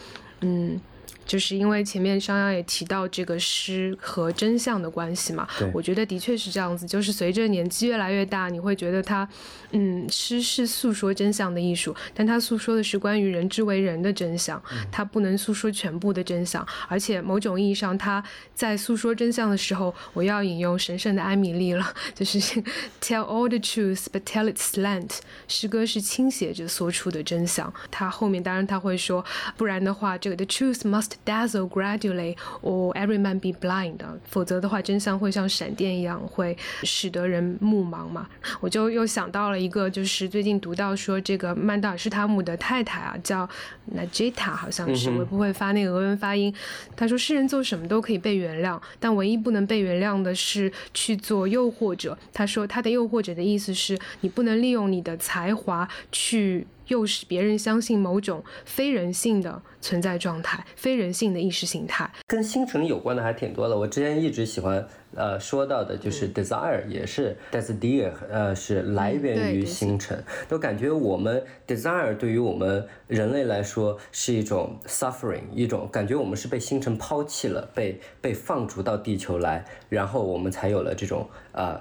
嗯。就是因为前面商鞅也提到这个诗和真相的关系嘛，我觉得的确是这样子。就是随着年纪越来越大，你会觉得他，嗯，诗是诉说真相的艺术，但他诉说的是关于人之为人的真相，他不能诉说全部的真相。而且某种意义上，他在诉说真相的时候，我要引用神圣的艾米丽了，就是 tell all the truth but tell it slant。诗歌是倾斜着说出的真相。他后面当然他会说，不然的话，这个 the truth must Dazzle gradually, or every man be blind. 否则的话，真相会像闪电一样，会使得人目盲嘛。我就又想到了一个，就是最近读到说，这个曼德尔施塔姆的太太啊，叫 Najita，好像是，我不会发那个俄文发音。他说，诗人做什么都可以被原谅，但唯一不能被原谅的是去做诱惑者。他说，他的诱惑者的意思是你不能利用你的才华去。又使别人相信某种非人性的存在状态，非人性的意识形态，跟星辰有关的还挺多的。我之前一直喜欢呃说到的就是 desire，也是 desire，呃是来源于星辰，都感觉我们 desire 对于我们人类来说是一种 suffering，一种感觉我们是被星辰抛弃了，被被放逐到地球来，然后我们才有了这种呃，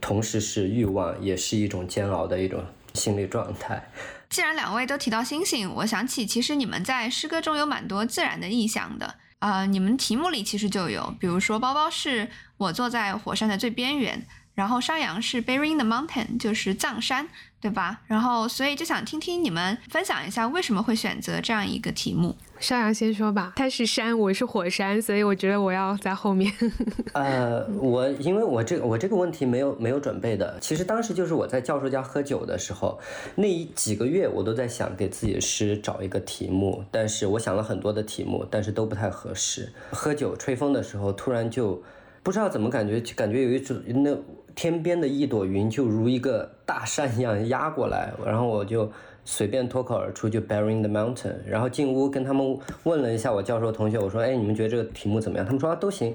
同时是欲望，也是一种煎熬的一种心理状态。既然两位都提到星星，我想起其实你们在诗歌中有蛮多自然的意象的。呃，你们题目里其实就有，比如说包包是我坐在火山的最边缘，然后山羊是 bearing the mountain，就是藏山，对吧？然后所以就想听听你们分享一下为什么会选择这样一个题目。邵阳先说吧，他是山，我是火山，所以我觉得我要在后面。呃，我因为我这个我这个问题没有没有准备的，其实当时就是我在教授家喝酒的时候，那几个月我都在想给自己的诗找一个题目，但是我想了很多的题目，但是都不太合适。喝酒吹风的时候，突然就不知道怎么感觉，感觉有一种那天边的一朵云就如一个大山一样压过来，然后我就。随便脱口而出就 bearing the mountain，然后进屋跟他们问了一下我教授同学，我说，哎，你们觉得这个题目怎么样？他们说都行。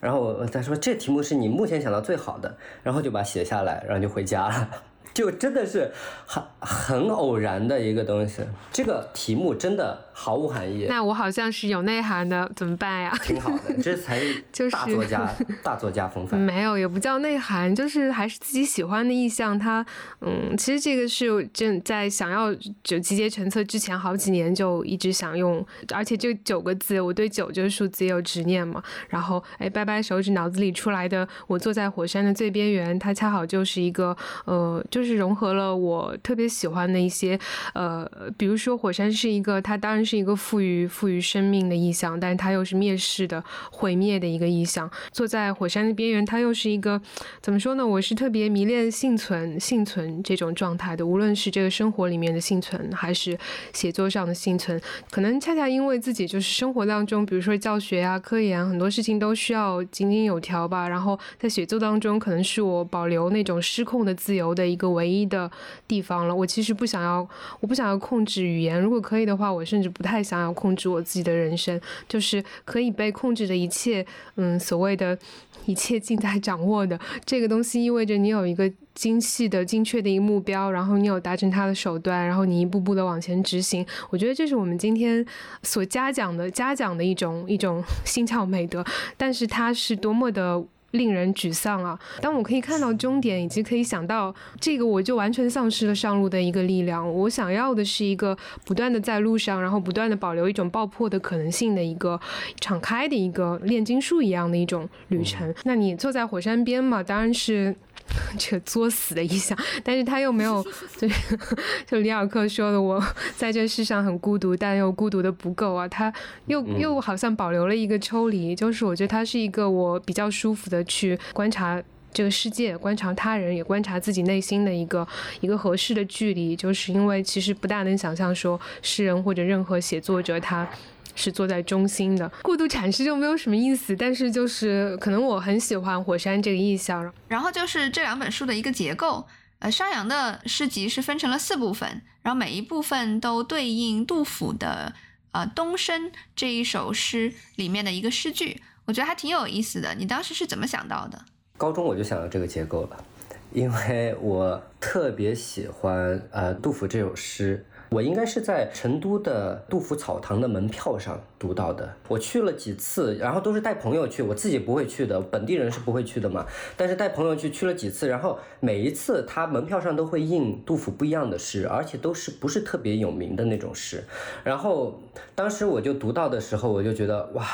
然后我他说这题目是你目前想到最好的，然后就把写下来，然后就回家了。就真的是很很偶然的一个东西，这个题目真的毫无含义。那我好像是有内涵的，怎么办呀？挺好的，这才就是大作家，大作家风范。没有，也不叫内涵，就是还是自己喜欢的意象。它，嗯，其实这个是正在想要就集结成册之前好几年就一直想用，而且这九个字，我对九这个数字也有执念嘛。然后，哎，掰掰手指，脑子里出来的，我坐在火山的最边缘，它恰好就是一个，呃，就。是融合了我特别喜欢的一些，呃，比如说火山是一个，它当然是一个赋予赋予生命的意象，但是它又是灭世的、毁灭的一个意象。坐在火山的边缘，它又是一个怎么说呢？我是特别迷恋幸存、幸存这种状态的，无论是这个生活里面的幸存，还是写作上的幸存。可能恰恰因为自己就是生活当中，比如说教学啊、科研很多事情都需要井井有条吧。然后在写作当中，可能是我保留那种失控的自由的一个。唯一的地方了。我其实不想要，我不想要控制语言。如果可以的话，我甚至不太想要控制我自己的人生。就是可以被控制的一切，嗯，所谓的一切尽在掌握的这个东西，意味着你有一个精细的、精确的一个目标，然后你有达成它的手段，然后你一步步的往前执行。我觉得这是我们今天所嘉奖的、嘉奖的一种一种心窍美德。但是它是多么的。令人沮丧啊！当我可以看到终点，以及可以想到这个，我就完全丧失了上路的一个力量。我想要的是一个不断的在路上，然后不断的保留一种爆破的可能性的一个敞开的一个炼金术一样的一种旅程。那你坐在火山边嘛，当然是。这个作死的意象，但是他又没有，就是就里尔克说的，我在这世上很孤独，但又孤独的不够啊。他又又好像保留了一个抽离，就是我觉得他是一个我比较舒服的去观察这个世界、观察他人，也观察自己内心的一个一个合适的距离。就是因为其实不大能想象说诗人或者任何写作者他。是坐在中心的，过度阐释就没有什么意思。但是就是可能我很喜欢火山这个意象。然后就是这两本书的一个结构，呃，商鞅的诗集是分成了四部分，然后每一部分都对应杜甫的呃《东升》这一首诗里面的一个诗句，我觉得还挺有意思的。你当时是怎么想到的？高中我就想到这个结构了，因为我特别喜欢呃杜甫这首诗。我应该是在成都的杜甫草堂的门票上读到的。我去了几次，然后都是带朋友去，我自己不会去的，本地人是不会去的嘛。但是带朋友去，去了几次，然后每一次他门票上都会印杜甫不一样的诗，而且都是不是特别有名的那种诗。然后当时我就读到的时候，我就觉得哇。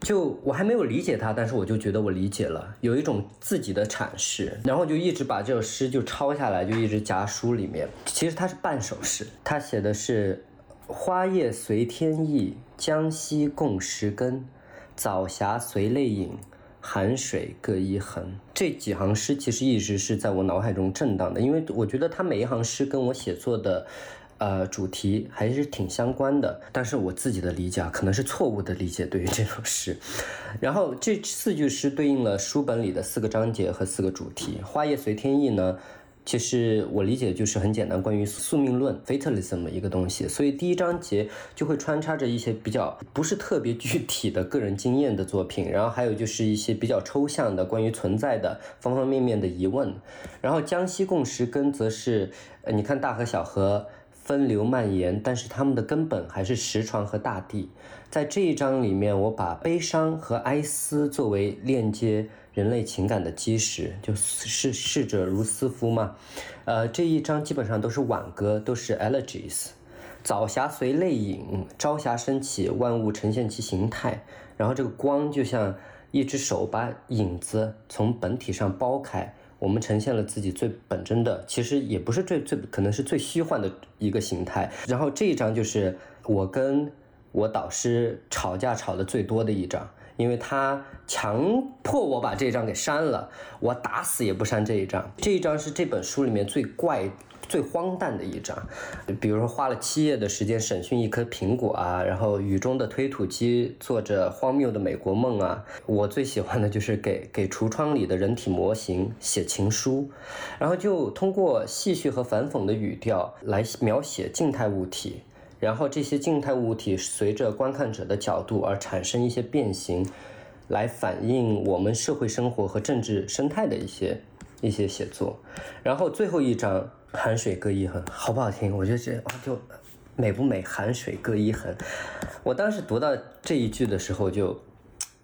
就我还没有理解他，但是我就觉得我理解了，有一种自己的阐释，然后就一直把这首诗就抄下来，就一直夹书里面。其实它是半首诗，他写的是“花叶随天意，江西共识根，早霞随泪影，寒水各一痕”。这几行诗其实一直是在我脑海中震荡的，因为我觉得他每一行诗跟我写作的。呃，主题还是挺相关的，但是我自己的理解啊可能是错误的理解对于这首诗。然后这四句诗对应了书本里的四个章节和四个主题。花叶随天意呢，其实我理解就是很简单，关于宿命论 （fatalism） 一个东西。所以第一章节就会穿插着一些比较不是特别具体的个人经验的作品，然后还有就是一些比较抽象的关于存在的方方面面的疑问。然后江西共识根则是，呃，你看大河小河。分流蔓延，但是他们的根本还是石床和大地。在这一章里面，我把悲伤和哀思作为链接人类情感的基石，就是逝者如斯夫嘛。呃，这一章基本上都是挽歌，都是 elegies。早霞随泪影，朝霞升起，万物呈现其形态。然后这个光就像一只手把影子从本体上剥开。我们呈现了自己最本真的，其实也不是最最可能是最虚幻的一个形态。然后这一张就是我跟我导师吵架吵的最多的一张，因为他强迫我把这张给删了，我打死也不删这一张。这一张是这本书里面最怪。最荒诞的一章，比如说花了七页的时间审讯一颗苹果啊，然后雨中的推土机做着荒谬的美国梦啊。我最喜欢的就是给 给橱窗里的人体模型写情书，然后就通过戏谑和反讽的语调来描写静态物体，然后这些静态物体随着观看者的角度而产生一些变形，来反映我们社会生活和政治生态的一些一些写作。然后最后一章。寒水各一痕，好不好听？我觉得这就美不美？寒水各一痕，我当时读到这一句的时候就。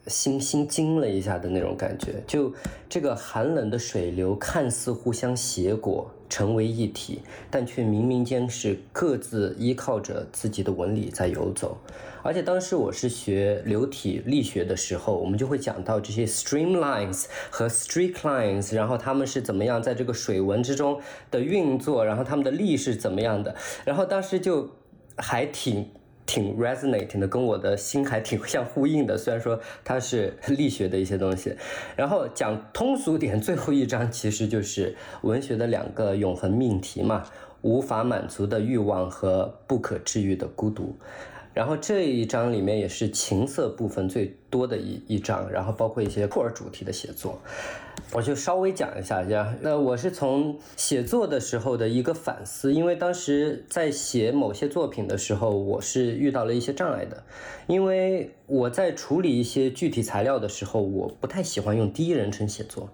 心心惊了一下的那种感觉，就这个寒冷的水流看似互相挟裹成为一体，但却明明间是各自依靠着自己的纹理在游走。而且当时我是学流体力学的时候，我们就会讲到这些 streamlines 和 streak lines，然后他们是怎么样在这个水纹之中的运作，然后他们的力是怎么样的，然后当时就还挺。挺 resonating 的，跟我的心还挺相呼应的。虽然说它是力学的一些东西，然后讲通俗点，最后一章其实就是文学的两个永恒命题嘛：无法满足的欲望和不可治愈的孤独。然后这一章里面也是情色部分最多的一一章，然后包括一些酷儿主题的写作。我就稍微讲一下，这样。那我是从写作的时候的一个反思，因为当时在写某些作品的时候，我是遇到了一些障碍的。因为我在处理一些具体材料的时候，我不太喜欢用第一人称写作。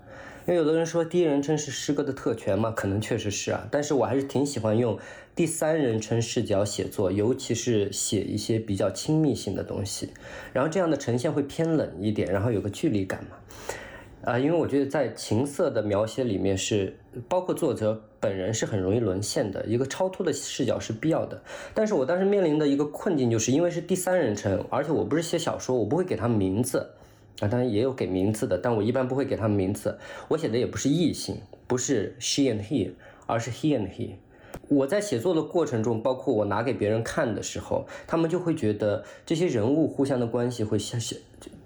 因为有的人说第一人称是诗歌的特权嘛，可能确实是啊。但是我还是挺喜欢用第三人称视角写作，尤其是写一些比较亲密性的东西。然后这样的呈现会偏冷一点，然后有个距离感嘛。啊，因为我觉得在情色的描写里面是，包括作者本人是很容易沦陷的，一个超脱的视角是必要的。但是我当时面临的一个困境，就是因为是第三人称，而且我不是写小说，我不会给他名字啊，当然也有给名字的，但我一般不会给他们名字。我写的也不是异性，不是 she and he，而是 he and he。我在写作的过程中，包括我拿给别人看的时候，他们就会觉得这些人物互相的关系会像就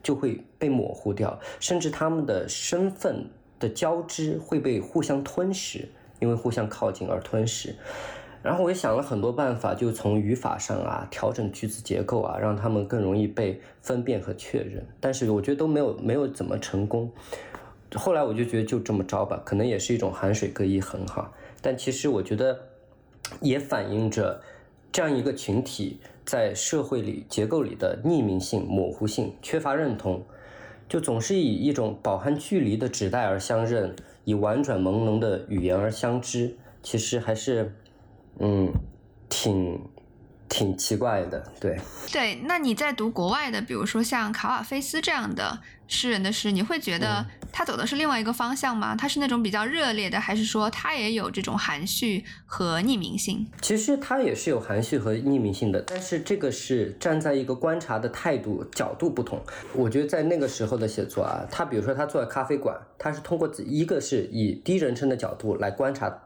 就会被模糊掉，甚至他们的身份的交织会被互相吞噬，因为互相靠近而吞噬。然后我也想了很多办法，就从语法上啊调整句子结构啊，让他们更容易被分辨和确认。但是我觉得都没有没有怎么成功。后来我就觉得就这么着吧，可能也是一种含水隔一横哈。但其实我觉得。也反映着这样一个群体在社会里结构里的匿名性、模糊性、缺乏认同，就总是以一种饱含距离的指代而相认，以婉转朦胧的语言而相知。其实还是，嗯，挺挺奇怪的，对。对，那你在读国外的，比如说像卡瓦菲斯这样的。诗人的诗，你会觉得他走的是另外一个方向吗？他是那种比较热烈的，还是说他也有这种含蓄和匿名性？其实他也是有含蓄和匿名性的，但是这个是站在一个观察的态度角度不同。我觉得在那个时候的写作啊，他比如说他坐在咖啡馆，他是通过一个是以第一人称的角度来观察。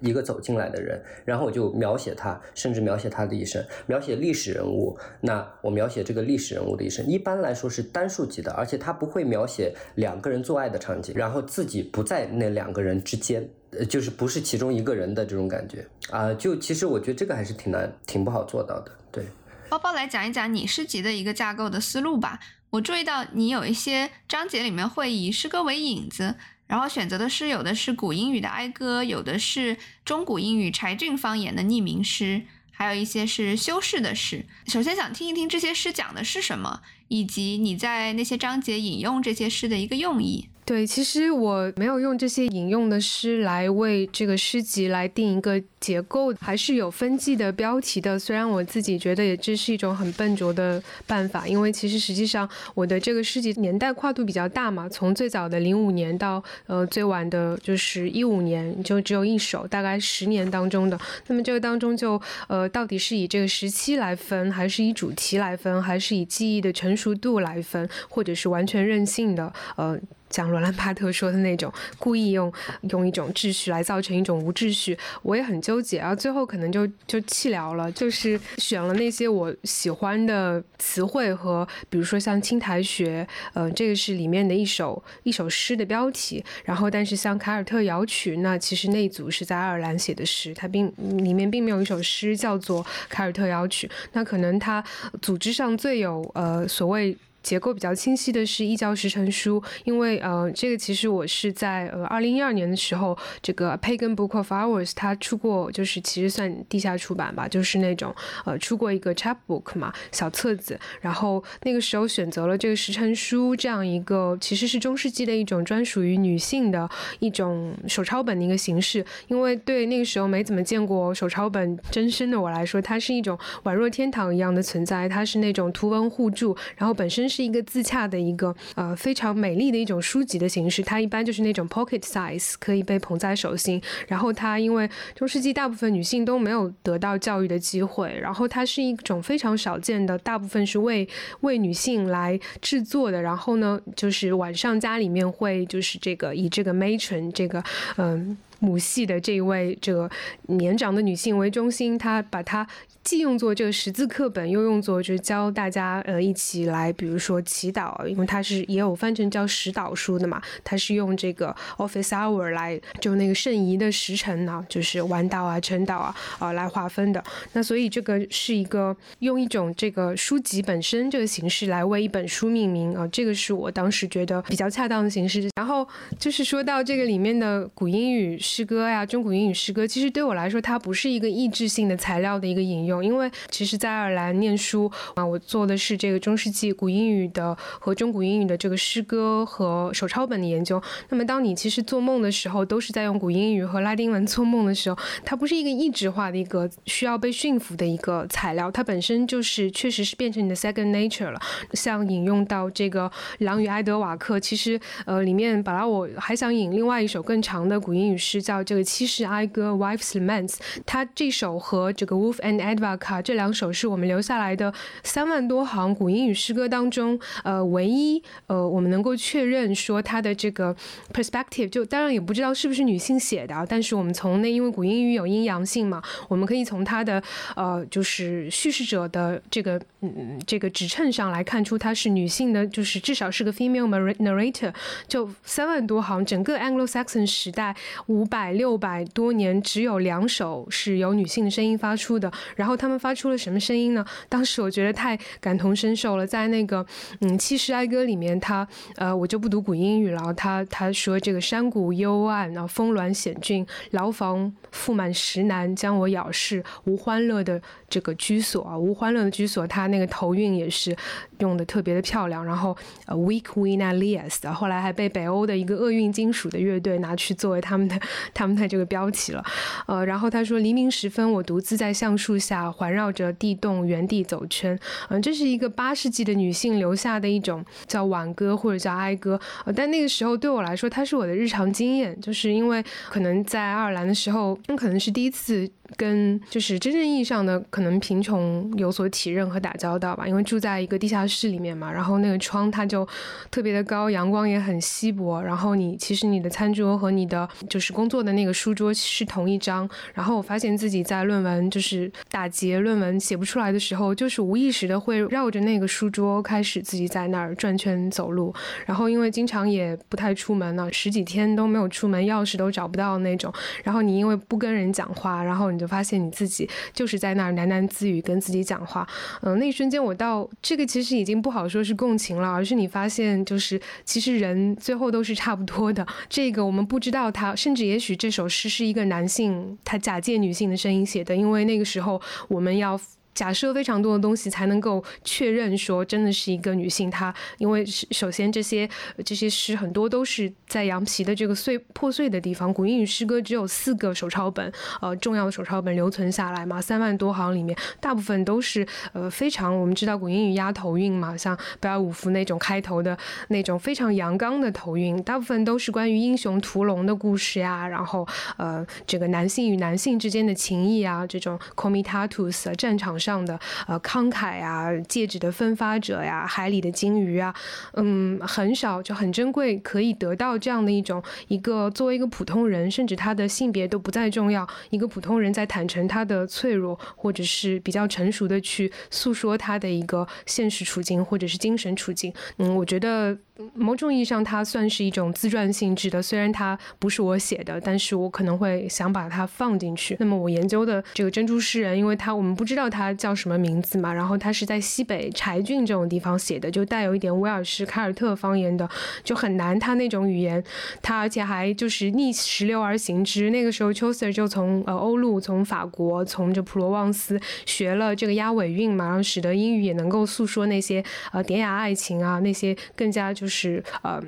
一个走进来的人，然后我就描写他，甚至描写他的一生，描写历史人物。那我描写这个历史人物的一生，一般来说是单数集的，而且他不会描写两个人做爱的场景，然后自己不在那两个人之间，呃，就是不是其中一个人的这种感觉啊。就其实我觉得这个还是挺难，挺不好做到的。对，包包来讲一讲你诗集的一个架构的思路吧。我注意到你有一些章节里面会以诗歌为引子。然后选择的诗有的是古英语的哀歌，有的是中古英语柴郡方言的匿名诗，还有一些是修饰的诗。首先想听一听这些诗讲的是什么，以及你在那些章节引用这些诗的一个用意。对，其实我没有用这些引用的诗来为这个诗集来定一个结构，还是有分季的标题的。虽然我自己觉得也这是一种很笨拙的办法，因为其实实际上我的这个诗集年代跨度比较大嘛，从最早的零五年到呃最晚的就是一五年，就只有一首，大概十年当中的。那么这个当中就呃到底是以这个时期来分，还是以主题来分，还是以记忆的成熟度来分，或者是完全任性的呃。像罗兰巴特说的那种，故意用用一种秩序来造成一种无秩序，我也很纠结啊。最后可能就就弃疗了，就是选了那些我喜欢的词汇和，比如说像青苔学，呃，这个是里面的一首一首诗的标题。然后，但是像凯尔特摇曲，那其实那一组是在爱尔兰写的诗，它并里面并没有一首诗叫做凯尔特摇曲。那可能它组织上最有呃所谓。结构比较清晰的是《异教石成书》，因为呃，这个其实我是在呃二零一二年的时候，这个《Pagan Book of Hours》它出过，就是其实算地下出版吧，就是那种呃出过一个 chapbook 嘛，小册子。然后那个时候选择了这个时成书这样一个，其实是中世纪的一种专属于女性的一种手抄本的一个形式，因为对那个时候没怎么见过手抄本真身的我来说，它是一种宛若天堂一样的存在，它是那种图文互助，然后本身是是。一个自洽的一个呃非常美丽的一种书籍的形式，它一般就是那种 pocket size，可以被捧在手心。然后它因为中世纪大部分女性都没有得到教育的机会，然后它是一种非常少见的，大部分是为为女性来制作的。然后呢，就是晚上家里面会就是这个以这个 matron 这个嗯母系的这一位这个年长的女性为中心，她把它。既用作这个识字课本，又用作就是教大家呃一起来，比如说祈祷，因为它是也有翻成叫实祷书的嘛，它是用这个 office hour 来就那个圣仪的时辰呢，就是晚祷啊、晨祷啊啊来划分的。那所以这个是一个用一种这个书籍本身这个形式来为一本书命名啊，这个是我当时觉得比较恰当的形式。然后就是说到这个里面的古英语诗歌呀、中古英语诗歌，其实对我来说，它不是一个意志性的材料的一个引用，因为其实，在爱尔兰念书啊，我做的是这个中世纪古英语的和中古英语的这个诗歌和手抄本的研究。那么，当你其实做梦的时候，都是在用古英语和拉丁文做梦的时候，它不是一个意志化的一个需要被驯服的一个材料，它本身就是确实是变成你的 second nature 了。像引用到这个《狼与埃德瓦克》，其实呃里面本来我还想引另外一首更长的古英语诗，叫这个《七世哀歌》（Wife's Laments）。它这首和这个《Wolf and Edvard》这两首是我们留下来的三万多行古英语诗歌当中，呃唯一呃我们能够确认说它的这个 perspective，就当然也不知道是不是女性写的，但是我们从那因为古英语有阴阳性嘛，我们可以从它的呃就是叙事者的这个嗯这个指称上来看出它是女性的，就是至少是个 female narrator。就三万多行，整个 Anglo-Saxon 时代五百六百多年，只有两首是由女性的声音发出的。然后他们发出了什么声音呢？当时我觉得太感同身受了，在那个嗯《七十哀歌》里面，他呃我就不读古英语了。他他说这个山谷幽暗，然后峰峦险峻，牢房覆满石楠，将我咬噬，无欢乐的这个居所啊，无欢乐的居所。他那个头韵也是用的特别的漂亮。然后呃，Weak Wina Lias，后来还被北欧的一个厄运金属的乐队拿去作为他们的他们的这个标题了。呃，然后他说黎明时分，我独自在橡树下环绕着地洞原地走圈。嗯，这是一个八世纪的女性留下的一种叫挽歌或者叫哀歌。呃，但那个时候对我来说，它是我的日常经验，就是因为可能在爱尔兰的时候，那可能是第一次。跟就是真正意义上的可能贫穷有所体认和打交道吧，因为住在一个地下室里面嘛，然后那个窗它就特别的高，阳光也很稀薄，然后你其实你的餐桌和你的就是工作的那个书桌是同一张，然后我发现自己在论文就是打结，论文写不出来的时候，就是无意识的会绕着那个书桌开始自己在那儿转圈走路，然后因为经常也不太出门了，十几天都没有出门，钥匙都找不到那种，然后你因为不跟人讲话，然后。你就发现你自己就是在那儿喃喃自语，跟自己讲话。嗯，那一瞬间我到这个其实已经不好说是共情了，而是你发现就是其实人最后都是差不多的。这个我们不知道他，甚至也许这首诗是一个男性他假借女性的声音写的，因为那个时候我们要。假设非常多的东西才能够确认说真的是一个女性，她因为首先这些这些诗很多都是在羊皮的这个碎破碎的地方，古英语诗歌只有四个手抄本，呃，重要的手抄本留存下来嘛，三万多行里面大部分都是呃非常我们知道古英语押头韵嘛，像贝尔五福那种开头的那种非常阳刚的头韵，大部分都是关于英雄屠龙的故事呀，然后呃这个男性与男性之间的情谊啊，这种 comitatus 战场上。上的呃慷慨啊，戒指的分发者呀，海里的鲸鱼啊，嗯，很少就很珍贵，可以得到这样的一种一个作为一个普通人，甚至他的性别都不再重要，一个普通人在坦诚他的脆弱，或者是比较成熟的去诉说他的一个现实处境或者是精神处境。嗯，我觉得。某种意义上，它算是一种自传性质的。虽然它不是我写的，但是我可能会想把它放进去。那么我研究的这个珍珠诗人，因为他我们不知道他叫什么名字嘛，然后他是在西北柴郡这种地方写的，就带有一点威尔士凯尔特方言的，就很难。他那种语言，他而且还就是逆石流而行之。那个时候，Chaucer 就从呃欧陆，从法国，从这普罗旺斯学了这个押尾韵嘛，然后使得英语也能够诉说那些呃典雅爱情啊，那些更加就。就是呃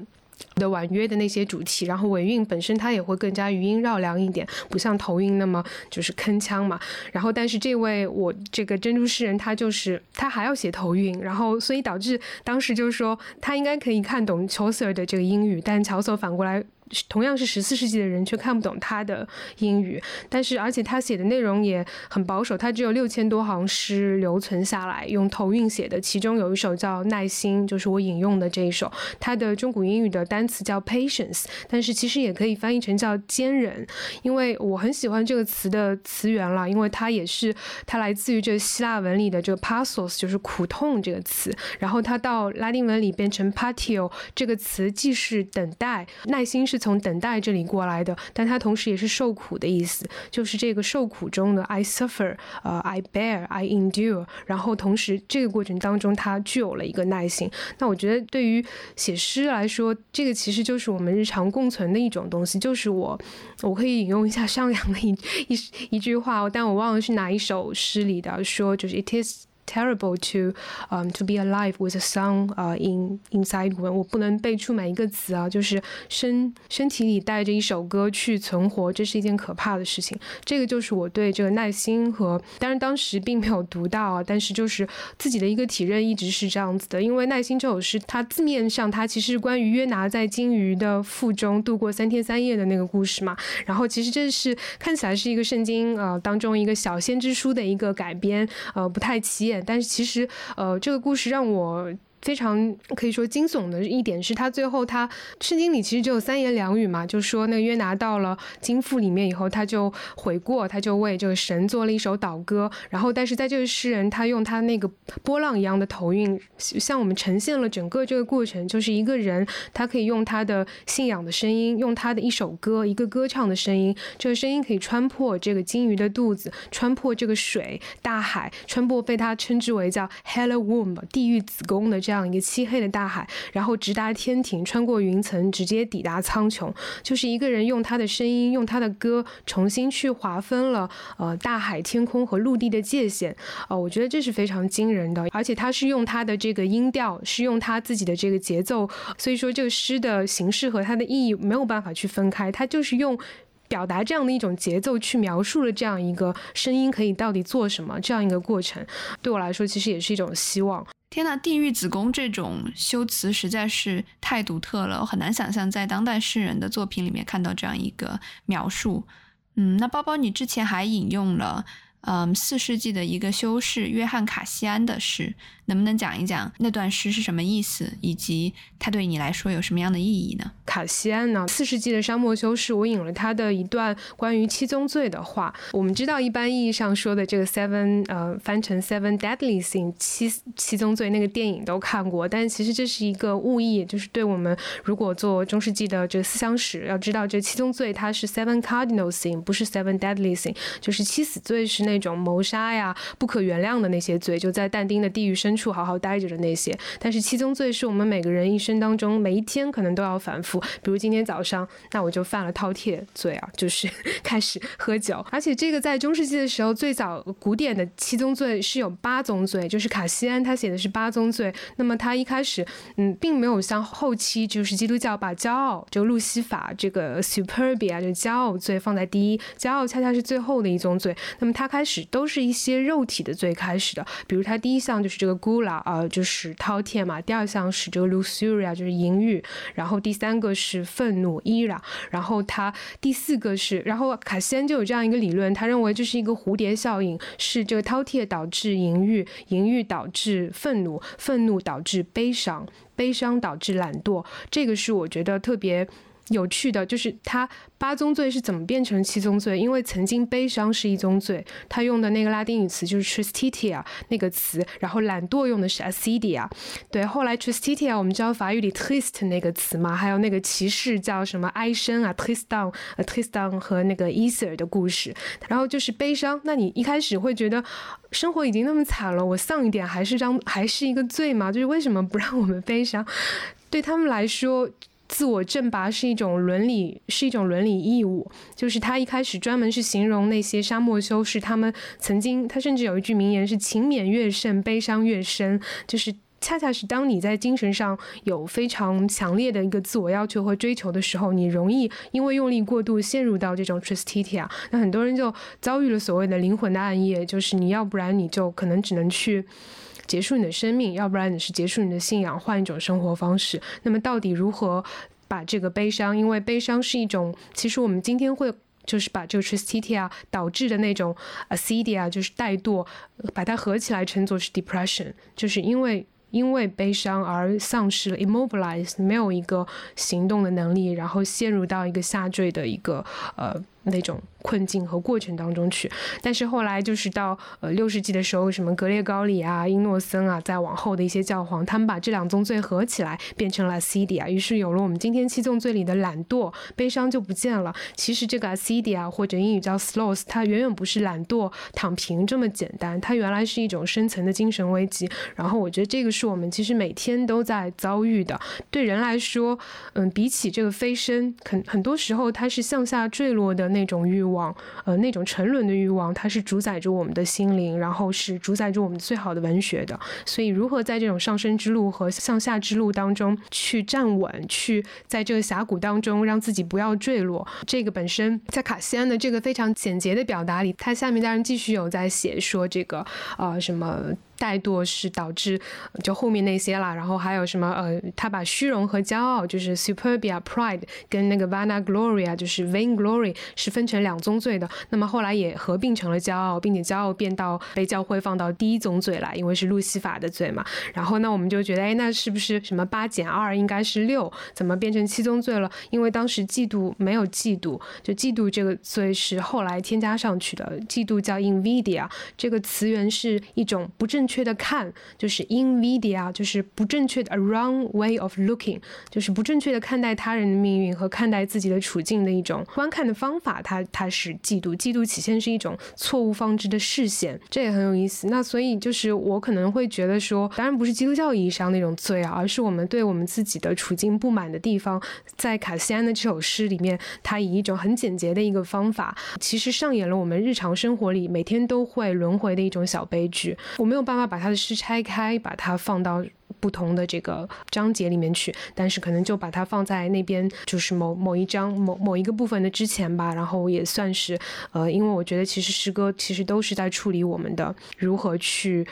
的婉约的那些主题，然后尾韵本身它也会更加余音绕梁一点，不像头韵那么就是铿锵嘛。然后，但是这位我这个珍珠诗人他就是他还要写头韵，然后所以导致当时就是说他应该可以看懂乔瑟的这个英语，但乔瑟反过来。同样是十四世纪的人，却看不懂他的英语。但是，而且他写的内容也很保守，他只有六千多行诗留存下来，用头韵写的。其中有一首叫《耐心》，就是我引用的这一首。它的中古英语的单词叫 patience，但是其实也可以翻译成叫坚忍。因为我很喜欢这个词的词源了，因为它也是它来自于这希腊文里的这个 pathos，就是苦痛这个词。然后它到拉丁文里变成 patio 这个词，既是等待，耐心是。从等待这里过来的，但它同时也是受苦的意思，就是这个受苦中的 I suffer，呃，I bear，I endure，然后同时这个过程当中，它具有了一个耐心。那我觉得对于写诗来说，这个其实就是我们日常共存的一种东西，就是我，我可以引用一下上扬的一 一一句话，但我忘了是哪一首诗里的，说就是 It is。Terrible to, um, to be alive with a song, uh, in inside 我我不能背出每一个词啊，就是身身体里带着一首歌去存活，这是一件可怕的事情。这个就是我对这个耐心和，当然当时并没有读到啊，但是就是自己的一个体认一直是这样子的。因为耐心这首诗，它字面上它其实是关于约拿在鲸鱼的腹中度过三天三夜的那个故事嘛。然后其实这是看起来是一个圣经呃当中一个小先知书的一个改编，呃不太起眼。但是其实，呃，这个故事让我。非常可以说惊悚的一点是，他最后他圣经里其实只有三言两语嘛，就说那个约拿到了金腹里面以后，他就悔过，他就为这个神做了一首祷歌。然后，但是在这个诗人他用他那个波浪一样的头韵，向我们呈现了整个这个过程，就是一个人他可以用他的信仰的声音，用他的一首歌，一个歌唱的声音，这个声音可以穿破这个金鱼的肚子，穿破这个水大海，穿破被他称之为叫 hello Womb 地狱子宫的。这样一个漆黑的大海，然后直达天庭，穿过云层，直接抵达苍穹。就是一个人用他的声音，用他的歌，重新去划分了呃大海、天空和陆地的界限。呃，我觉得这是非常惊人的。而且他是用他的这个音调，是用他自己的这个节奏，所以说这个诗的形式和它的意义没有办法去分开。他就是用表达这样的一种节奏去描述了这样一个声音可以到底做什么这样一个过程。对我来说，其实也是一种希望。天呐，地狱子宫这种修辞实在是太独特了，我很难想象在当代诗人的作品里面看到这样一个描述。嗯，那包包，你之前还引用了。嗯，四世纪的一个修士约翰卡西安的诗，能不能讲一讲那段诗是什么意思，以及它对你来说有什么样的意义呢？卡西安呢？四世纪的沙漠修士，我引了他的一段关于七宗罪的话。我们知道，一般意义上说的这个 seven，呃，翻成 seven deadly sin，七七宗罪，那个电影都看过，但其实这是一个误译，就是对我们如果做中世纪的这个思想史，要知道这七宗罪它是 seven cardinal sin，不是 seven deadly sin，就是七死罪是。那种谋杀呀，不可原谅的那些罪，就在但丁的地狱深处好好待着的那些。但是七宗罪是我们每个人一生当中每一天可能都要反复。比如今天早上，那我就犯了饕餮罪啊，就是 开始喝酒。而且这个在中世纪的时候，最早古典的七宗罪是有八宗罪，就是卡西安他写的是八宗罪。那么他一开始，嗯，并没有像后期就是基督教把骄傲，就路西法这个 superbia 就骄傲罪放在第一，骄傲恰恰是最后的一宗罪。那么他开开始都是一些肉体的最开始的，比如他第一项就是这个 gula 啊，就是饕餮嘛；第二项是这个 luxuria，就是淫欲；然后第三个是愤怒 ira，然后他第四个是，然后卡西安就有这样一个理论，他认为这是一个蝴蝶效应，是这个饕餮导致淫欲，淫欲导致愤怒，愤怒导致悲伤，悲伤导致懒惰。这个是我觉得特别。有趣的就是他八宗罪是怎么变成七宗罪？因为曾经悲伤是一宗罪，他用的那个拉丁语词就是 tristitia 那个词，然后懒惰用的是 acidia。对，后来 tristitia 我们知道法语里 trist 那个词嘛，还有那个骑士叫什么哀声啊，tristan，呃 tristan 和那个 Easter 的故事，然后就是悲伤。那你一开始会觉得生活已经那么惨了，我丧一点还是张还是一个罪吗？就是为什么不让我们悲伤？对他们来说。自我正拔是一种伦理，是一种伦理义务。就是他一开始专门是形容那些沙漠修士，他们曾经，他甚至有一句名言是“勤勉越甚，悲伤越深”。就是恰恰是当你在精神上有非常强烈的一个自我要求和追求的时候，你容易因为用力过度陷入到这种 tristitia。那很多人就遭遇了所谓的灵魂的暗夜，就是你要不然你就可能只能去。结束你的生命，要不然你是结束你的信仰，换一种生活方式。那么到底如何把这个悲伤？因为悲伤是一种，其实我们今天会就是把这个 tristitia 导致的那种 acedia 就是怠惰，把它合起来称作是 depression，就是因为因为悲伤而丧失了 immobilized，没有一个行动的能力，然后陷入到一个下坠的一个呃那种困境和过程当中去。但是后来就是到呃六世纪的时候，什么格列高里啊、英诺森啊，再往后的一些教皇，他们把这两宗罪合起来变成了 CEDIA 于是有了我们今天七宗罪里的懒惰、悲伤就不见了。其实这个 Acedia 或者英语叫 Sloth，它远远不是懒惰、躺平这么简单，它原来是一种深层的精神危机。然后我觉得这个是我们其实每天都在遭遇的。对人来说，嗯，比起这个飞升，很很多时候它是向下坠落的那种欲望，呃，那种沉沦的欲望，它是主宰着我们的心灵，然后是主宰着我们最好的文学的。所以，如何在这种上升之路和向下之路当中去站稳，去在这个峡谷当中让自己不要坠落，这个本身在卡西安的这个非常简洁的表达里，他下面当然继续有在写说这个，呃，什么。怠惰是导致就后面那些啦，然后还有什么呃，他把虚荣和骄傲，就是 superbia pride，跟那个 vana gloria，就是 vain glory，是分成两宗罪的。那么后来也合并成了骄傲，并且骄傲变到被教会放到第一宗罪来，因为是路西法的罪嘛。然后那我们就觉得，哎，那是不是什么八减二应该是六？怎么变成七宗罪了？因为当时嫉妒没有嫉妒，就嫉妒这个罪是后来添加上去的。嫉妒叫 invidia，这个词源是一种不正。确的看就是 invidia，就是不正确的 a wrong way of looking，就是不正确的看待他人的命运和看待自己的处境的一种观看的方法。它它是嫉妒，嫉妒起先是一种错误放置的视线，这也很有意思。那所以就是我可能会觉得说，当然不是基督教意义上那种罪啊，而是我们对我们自己的处境不满的地方，在卡西安的这首诗里面，他以一种很简洁的一个方法，其实上演了我们日常生活里每天都会轮回的一种小悲剧。我没有办法。把他的诗拆开，把它放到不同的这个章节里面去，但是可能就把它放在那边，就是某某一章某某一个部分的之前吧。然后也算是，呃，因为我觉得其实诗歌其实都是在处理我们的如何去。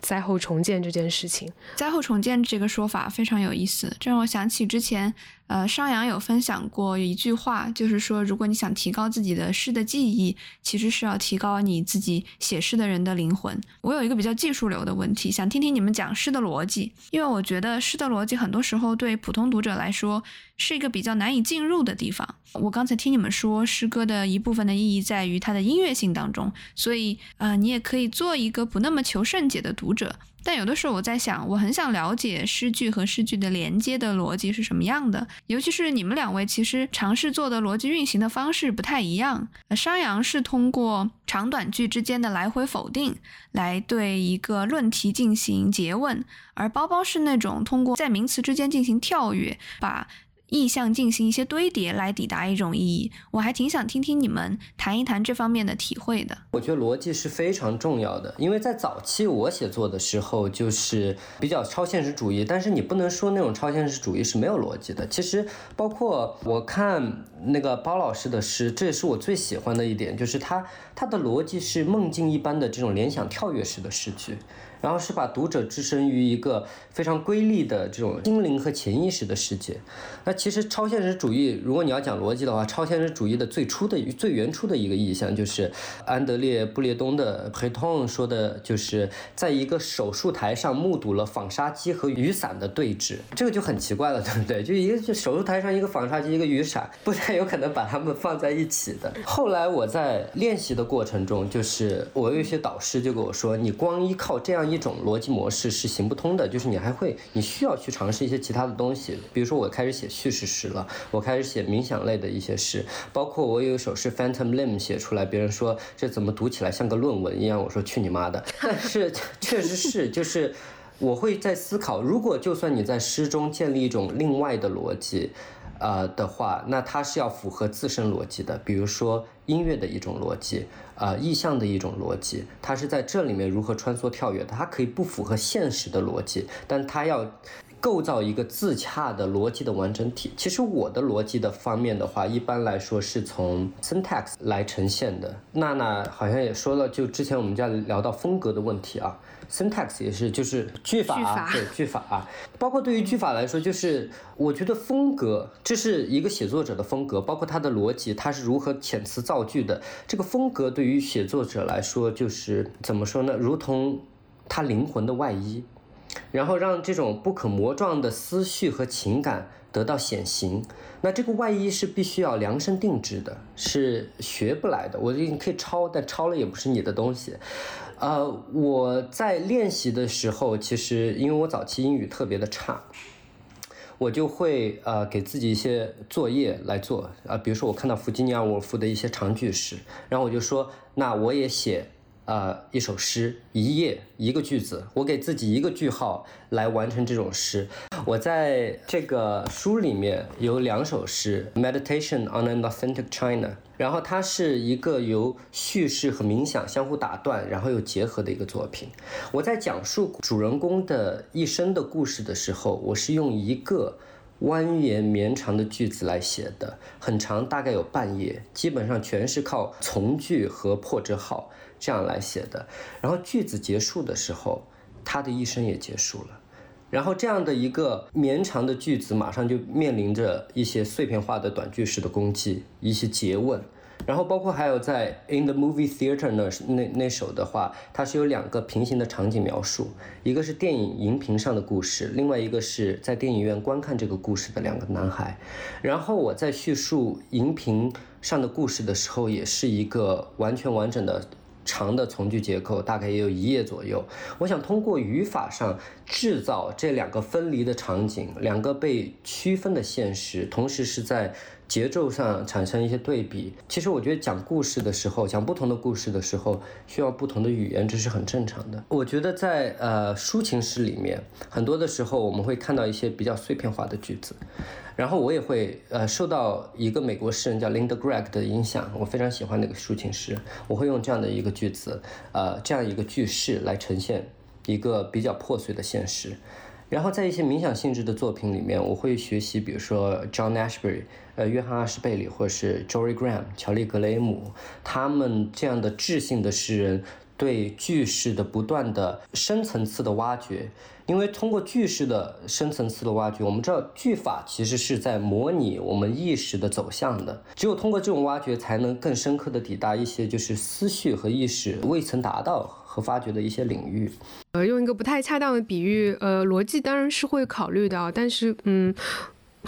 灾后重建这件事情，灾后重建这个说法非常有意思，这让我想起之前，呃，商阳有分享过一句话，就是说，如果你想提高自己的诗的记忆，其实是要提高你自己写诗的人的灵魂。我有一个比较技术流的问题，想听听你们讲诗的逻辑，因为我觉得诗的逻辑很多时候对普通读者来说。是一个比较难以进入的地方。我刚才听你们说，诗歌的一部分的意义在于它的音乐性当中，所以呃，你也可以做一个不那么求甚解的读者。但有的时候我在想，我很想了解诗句和诗句的连接的逻辑是什么样的，尤其是你们两位其实尝试做的逻辑运行的方式不太一样。商鞅是通过长短句之间的来回否定来对一个论题进行诘问，而包包是那种通过在名词之间进行跳跃，把。意象进行一些堆叠来抵达一种意义，我还挺想听听你们谈一谈这方面的体会的。我觉得逻辑是非常重要的，因为在早期我写作的时候就是比较超现实主义，但是你不能说那种超现实主义是没有逻辑的。其实包括我看那个包老师的诗，这也是我最喜欢的一点，就是他他的逻辑是梦境一般的这种联想跳跃式的诗句。然后是把读者置身于一个非常瑰丽的这种心灵和潜意识的世界。那其实超现实主义，如果你要讲逻辑的话，超现实主义的最初的、最原初的一个意象，就是安德烈·布列东的《黑通》说的，就是在一个手术台上目睹了纺纱机和雨伞的对峙。这个就很奇怪了，对不对？就一个就手术台上一个纺纱机，一个雨伞，不太有可能把它们放在一起的。后来我在练习的过程中，就是我有一些导师就跟我说，你光依靠这样。一种逻辑模式是行不通的，就是你还会，你需要去尝试一些其他的东西。比如说，我开始写叙事诗了，我开始写冥想类的一些诗，包括我有一首诗《Phantom Lim》写出来，别人说这怎么读起来像个论文一样，我说去你妈的！但是确实是，就是我会在思考，如果就算你在诗中建立一种另外的逻辑。呃的话，那它是要符合自身逻辑的，比如说音乐的一种逻辑，呃，意象的一种逻辑，它是在这里面如何穿梭跳跃的，它可以不符合现实的逻辑，但它要构造一个自洽的逻辑的完整体。其实我的逻辑的方面的话，一般来说是从 syntax 来呈现的。娜娜好像也说了，就之前我们在聊到风格的问题啊。Syntax 也是，就是句法，对句法，包括对于句法来说，就是我觉得风格，这是一个写作者的风格，包括他的逻辑，他是如何遣词造句的，这个风格对于写作者来说，就是怎么说呢？如同他灵魂的外衣，然后让这种不可磨撞的思绪和情感得到显形。那这个外衣是必须要量身定制的，是学不来的。我你可以抄，但抄了也不是你的东西。呃，我在练习的时候，其实因为我早期英语特别的差，我就会呃给自己一些作业来做啊，比如说我看到弗吉尼亚·沃夫的一些长句式，然后我就说，那我也写。呃，一首诗，一页一个句子，我给自己一个句号来完成这种诗。我在这个书里面有两首诗，《Meditation on an Authentic China》，然后它是一个由叙事和冥想相互打断，然后又结合的一个作品。我在讲述主人公的一生的故事的时候，我是用一个蜿蜒绵长的句子来写的，很长，大概有半页，基本上全是靠从句和破折号。这样来写的，然后句子结束的时候，他的一生也结束了。然后这样的一个绵长的句子，马上就面临着一些碎片化的短句式的攻击，一些诘问。然后包括还有在《In the Movie Theater》那那那首的话，它是有两个平行的场景描述，一个是电影荧屏上的故事，另外一个是在电影院观看这个故事的两个男孩。然后我在叙述荧屏上的故事的时候，也是一个完全完整的。长的从句结构大概也有一页左右。我想通过语法上制造这两个分离的场景，两个被区分的现实，同时是在节奏上产生一些对比。其实我觉得讲故事的时候，讲不同的故事的时候，需要不同的语言，这是很正常的。我觉得在呃抒情诗里面，很多的时候我们会看到一些比较碎片化的句子。然后我也会呃受到一个美国诗人叫 Linda Gregg 的影响，我非常喜欢那个抒情诗。我会用这样的一个句子，呃，这样一个句式来呈现一个比较破碎的现实。然后在一些冥想性质的作品里面，我会学习，比如说 John Ashbery，呃，约翰阿什贝里，或者是 Jory Graham，乔利格雷姆，他们这样的智性的诗人对句式的不断的深层次的挖掘。因为通过句式的深层次的挖掘，我们知道句法其实是在模拟我们意识的走向的。只有通过这种挖掘，才能更深刻的抵达一些就是思绪和意识未曾达到和发掘的一些领域。呃，用一个不太恰当的比喻，呃，逻辑当然是会考虑的，但是，嗯。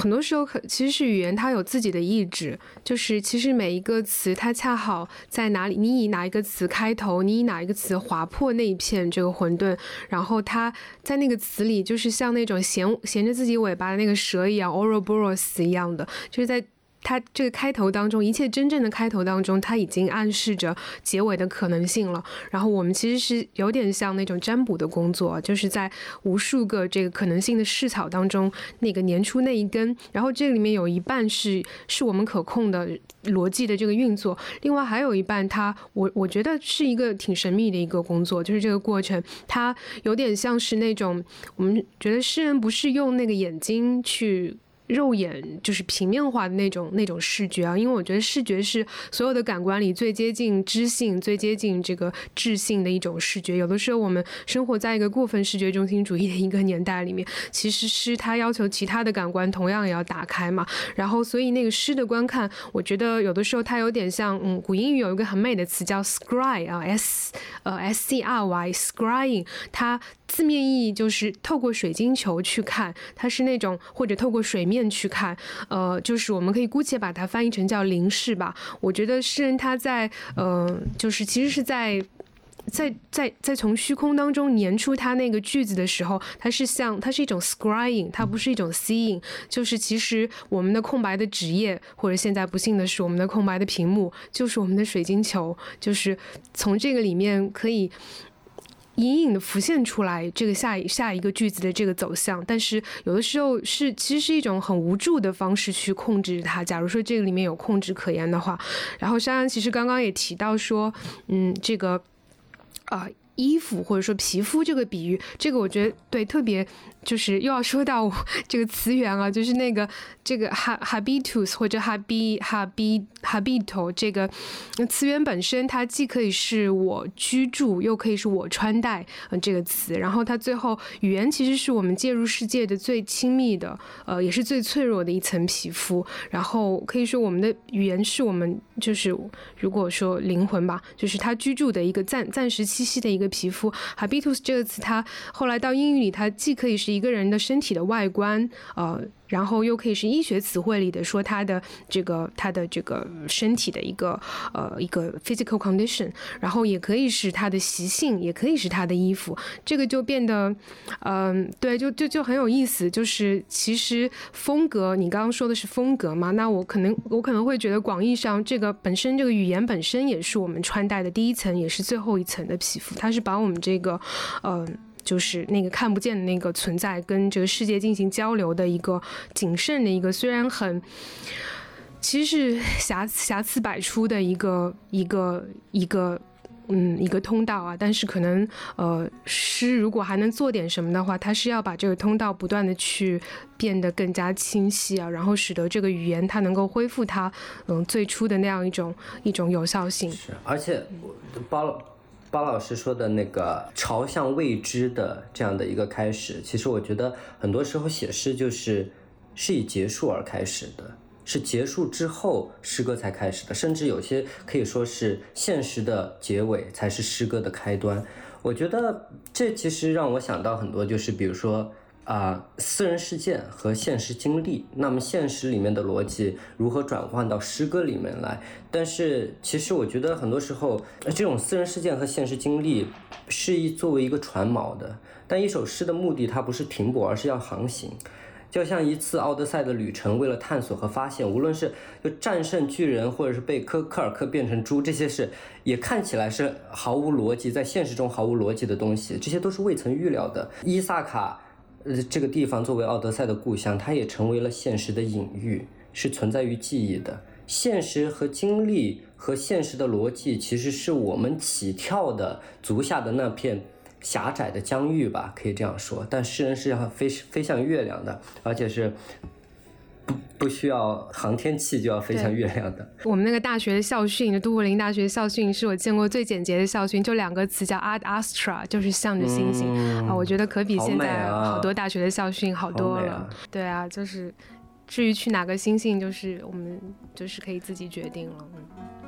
很多时候，可其实是语言它有自己的意志，就是其实每一个词它恰好在哪里，你以哪一个词开头，你以哪一个词划破那一片这个混沌，然后它在那个词里就是像那种衔衔着自己尾巴的那个蛇一样，Ouroboros 一样的，就是在。它这个开头当中，一切真正的开头当中，它已经暗示着结尾的可能性了。然后我们其实是有点像那种占卜的工作，就是在无数个这个可能性的试草当中，那个年初那一根。然后这里面有一半是是我们可控的逻辑的这个运作，另外还有一半，它我我觉得是一个挺神秘的一个工作，就是这个过程，它有点像是那种我们觉得诗人不是用那个眼睛去。肉眼就是平面化的那种那种视觉啊，因为我觉得视觉是所有的感官里最接近知性、最接近这个智性的一种视觉。有的时候我们生活在一个过分视觉中心主义的一个年代里面，其实诗它要求其他的感官同样也要打开嘛。然后所以那个诗的观看，我觉得有的时候它有点像，嗯，古英语有一个很美的词叫 scry 啊，s 呃 s c r y scrying，它。字面意义就是透过水晶球去看，它是那种或者透过水面去看，呃，就是我们可以姑且把它翻译成叫凝视吧。我觉得诗人他在，呃，就是其实是在，在在在从虚空当中粘出他那个句子的时候，它是像它是一种 scrying，它不是一种 seeing，就是其实我们的空白的纸页，或者现在不幸的是我们的空白的屏幕，就是我们的水晶球，就是从这个里面可以。隐隐的浮现出来，这个下下一个句子的这个走向，但是有的时候是其实是一种很无助的方式去控制它。假如说这个里面有控制可言的话，然后珊珊其实刚刚也提到说，嗯，这个啊衣服或者说皮肤这个比喻，这个我觉得对特别。就是又要说到这个词源啊，就是那个这个 habitus 或者 habit habit habito 这个词源本身，它既可以是我居住，又可以是我穿戴这个词。然后它最后语言其实是我们介入世界的最亲密的，呃，也是最脆弱的一层皮肤。然后可以说我们的语言是我们就是如果说灵魂吧，就是它居住的一个暂暂时栖息的一个皮肤。habitus 这个词，它后来到英语里，它既可以是一个人的身体的外观，呃，然后又可以是医学词汇里的说他的这个他的这个身体的一个呃一个 physical condition，然后也可以是他的习性，也可以是他的衣服，这个就变得嗯对，就就就很有意思。就是其实风格，你刚刚说的是风格嘛？那我可能我可能会觉得广义上这个本身这个语言本身也是我们穿戴的第一层，也是最后一层的皮肤，它是把我们这个嗯。就是那个看不见的那个存在，跟这个世界进行交流的一个谨慎的一个，虽然很，其实是瑕瑕疵百出的一个一个一个，嗯，一个通道啊。但是可能，呃，诗如果还能做点什么的话，它是要把这个通道不断的去变得更加清晰啊，然后使得这个语言它能够恢复它，嗯，最初的那样一种一种有效性。是，而且包了。包老师说的那个朝向未知的这样的一个开始，其实我觉得很多时候写诗就是是以结束而开始的，是结束之后诗歌才开始的，甚至有些可以说是现实的结尾才是诗歌的开端。我觉得这其实让我想到很多，就是比如说。啊，私人事件和现实经历，那么现实里面的逻辑如何转换到诗歌里面来？但是其实我觉得很多时候，这种私人事件和现实经历是一作为一个船锚的。但一首诗的目的，它不是停泊，而是要航行。就像一次奥德赛的旅程，为了探索和发现，无论是就战胜巨人，或者是被科科尔克变成猪，这些事也看起来是毫无逻辑，在现实中毫无逻辑的东西，这些都是未曾预料的。伊萨卡。呃，这个地方作为奥德赛的故乡，它也成为了现实的隐喻，是存在于记忆的。现实和经历和现实的逻辑，其实是我们起跳的足下的那片狭窄的疆域吧，可以这样说。但诗人是要飞飞向月亮的，而且是。不需要航天器就要飞向月亮的。我们那个大学的校训，就都柏林大学校训，是我见过最简洁的校训，就两个词，叫 Ad Astra，就是向着星星啊。我觉得可比现在好多大学的校训好多了。对啊，就是至于去哪个星星，就是我们就是可以自己决定了。嗯。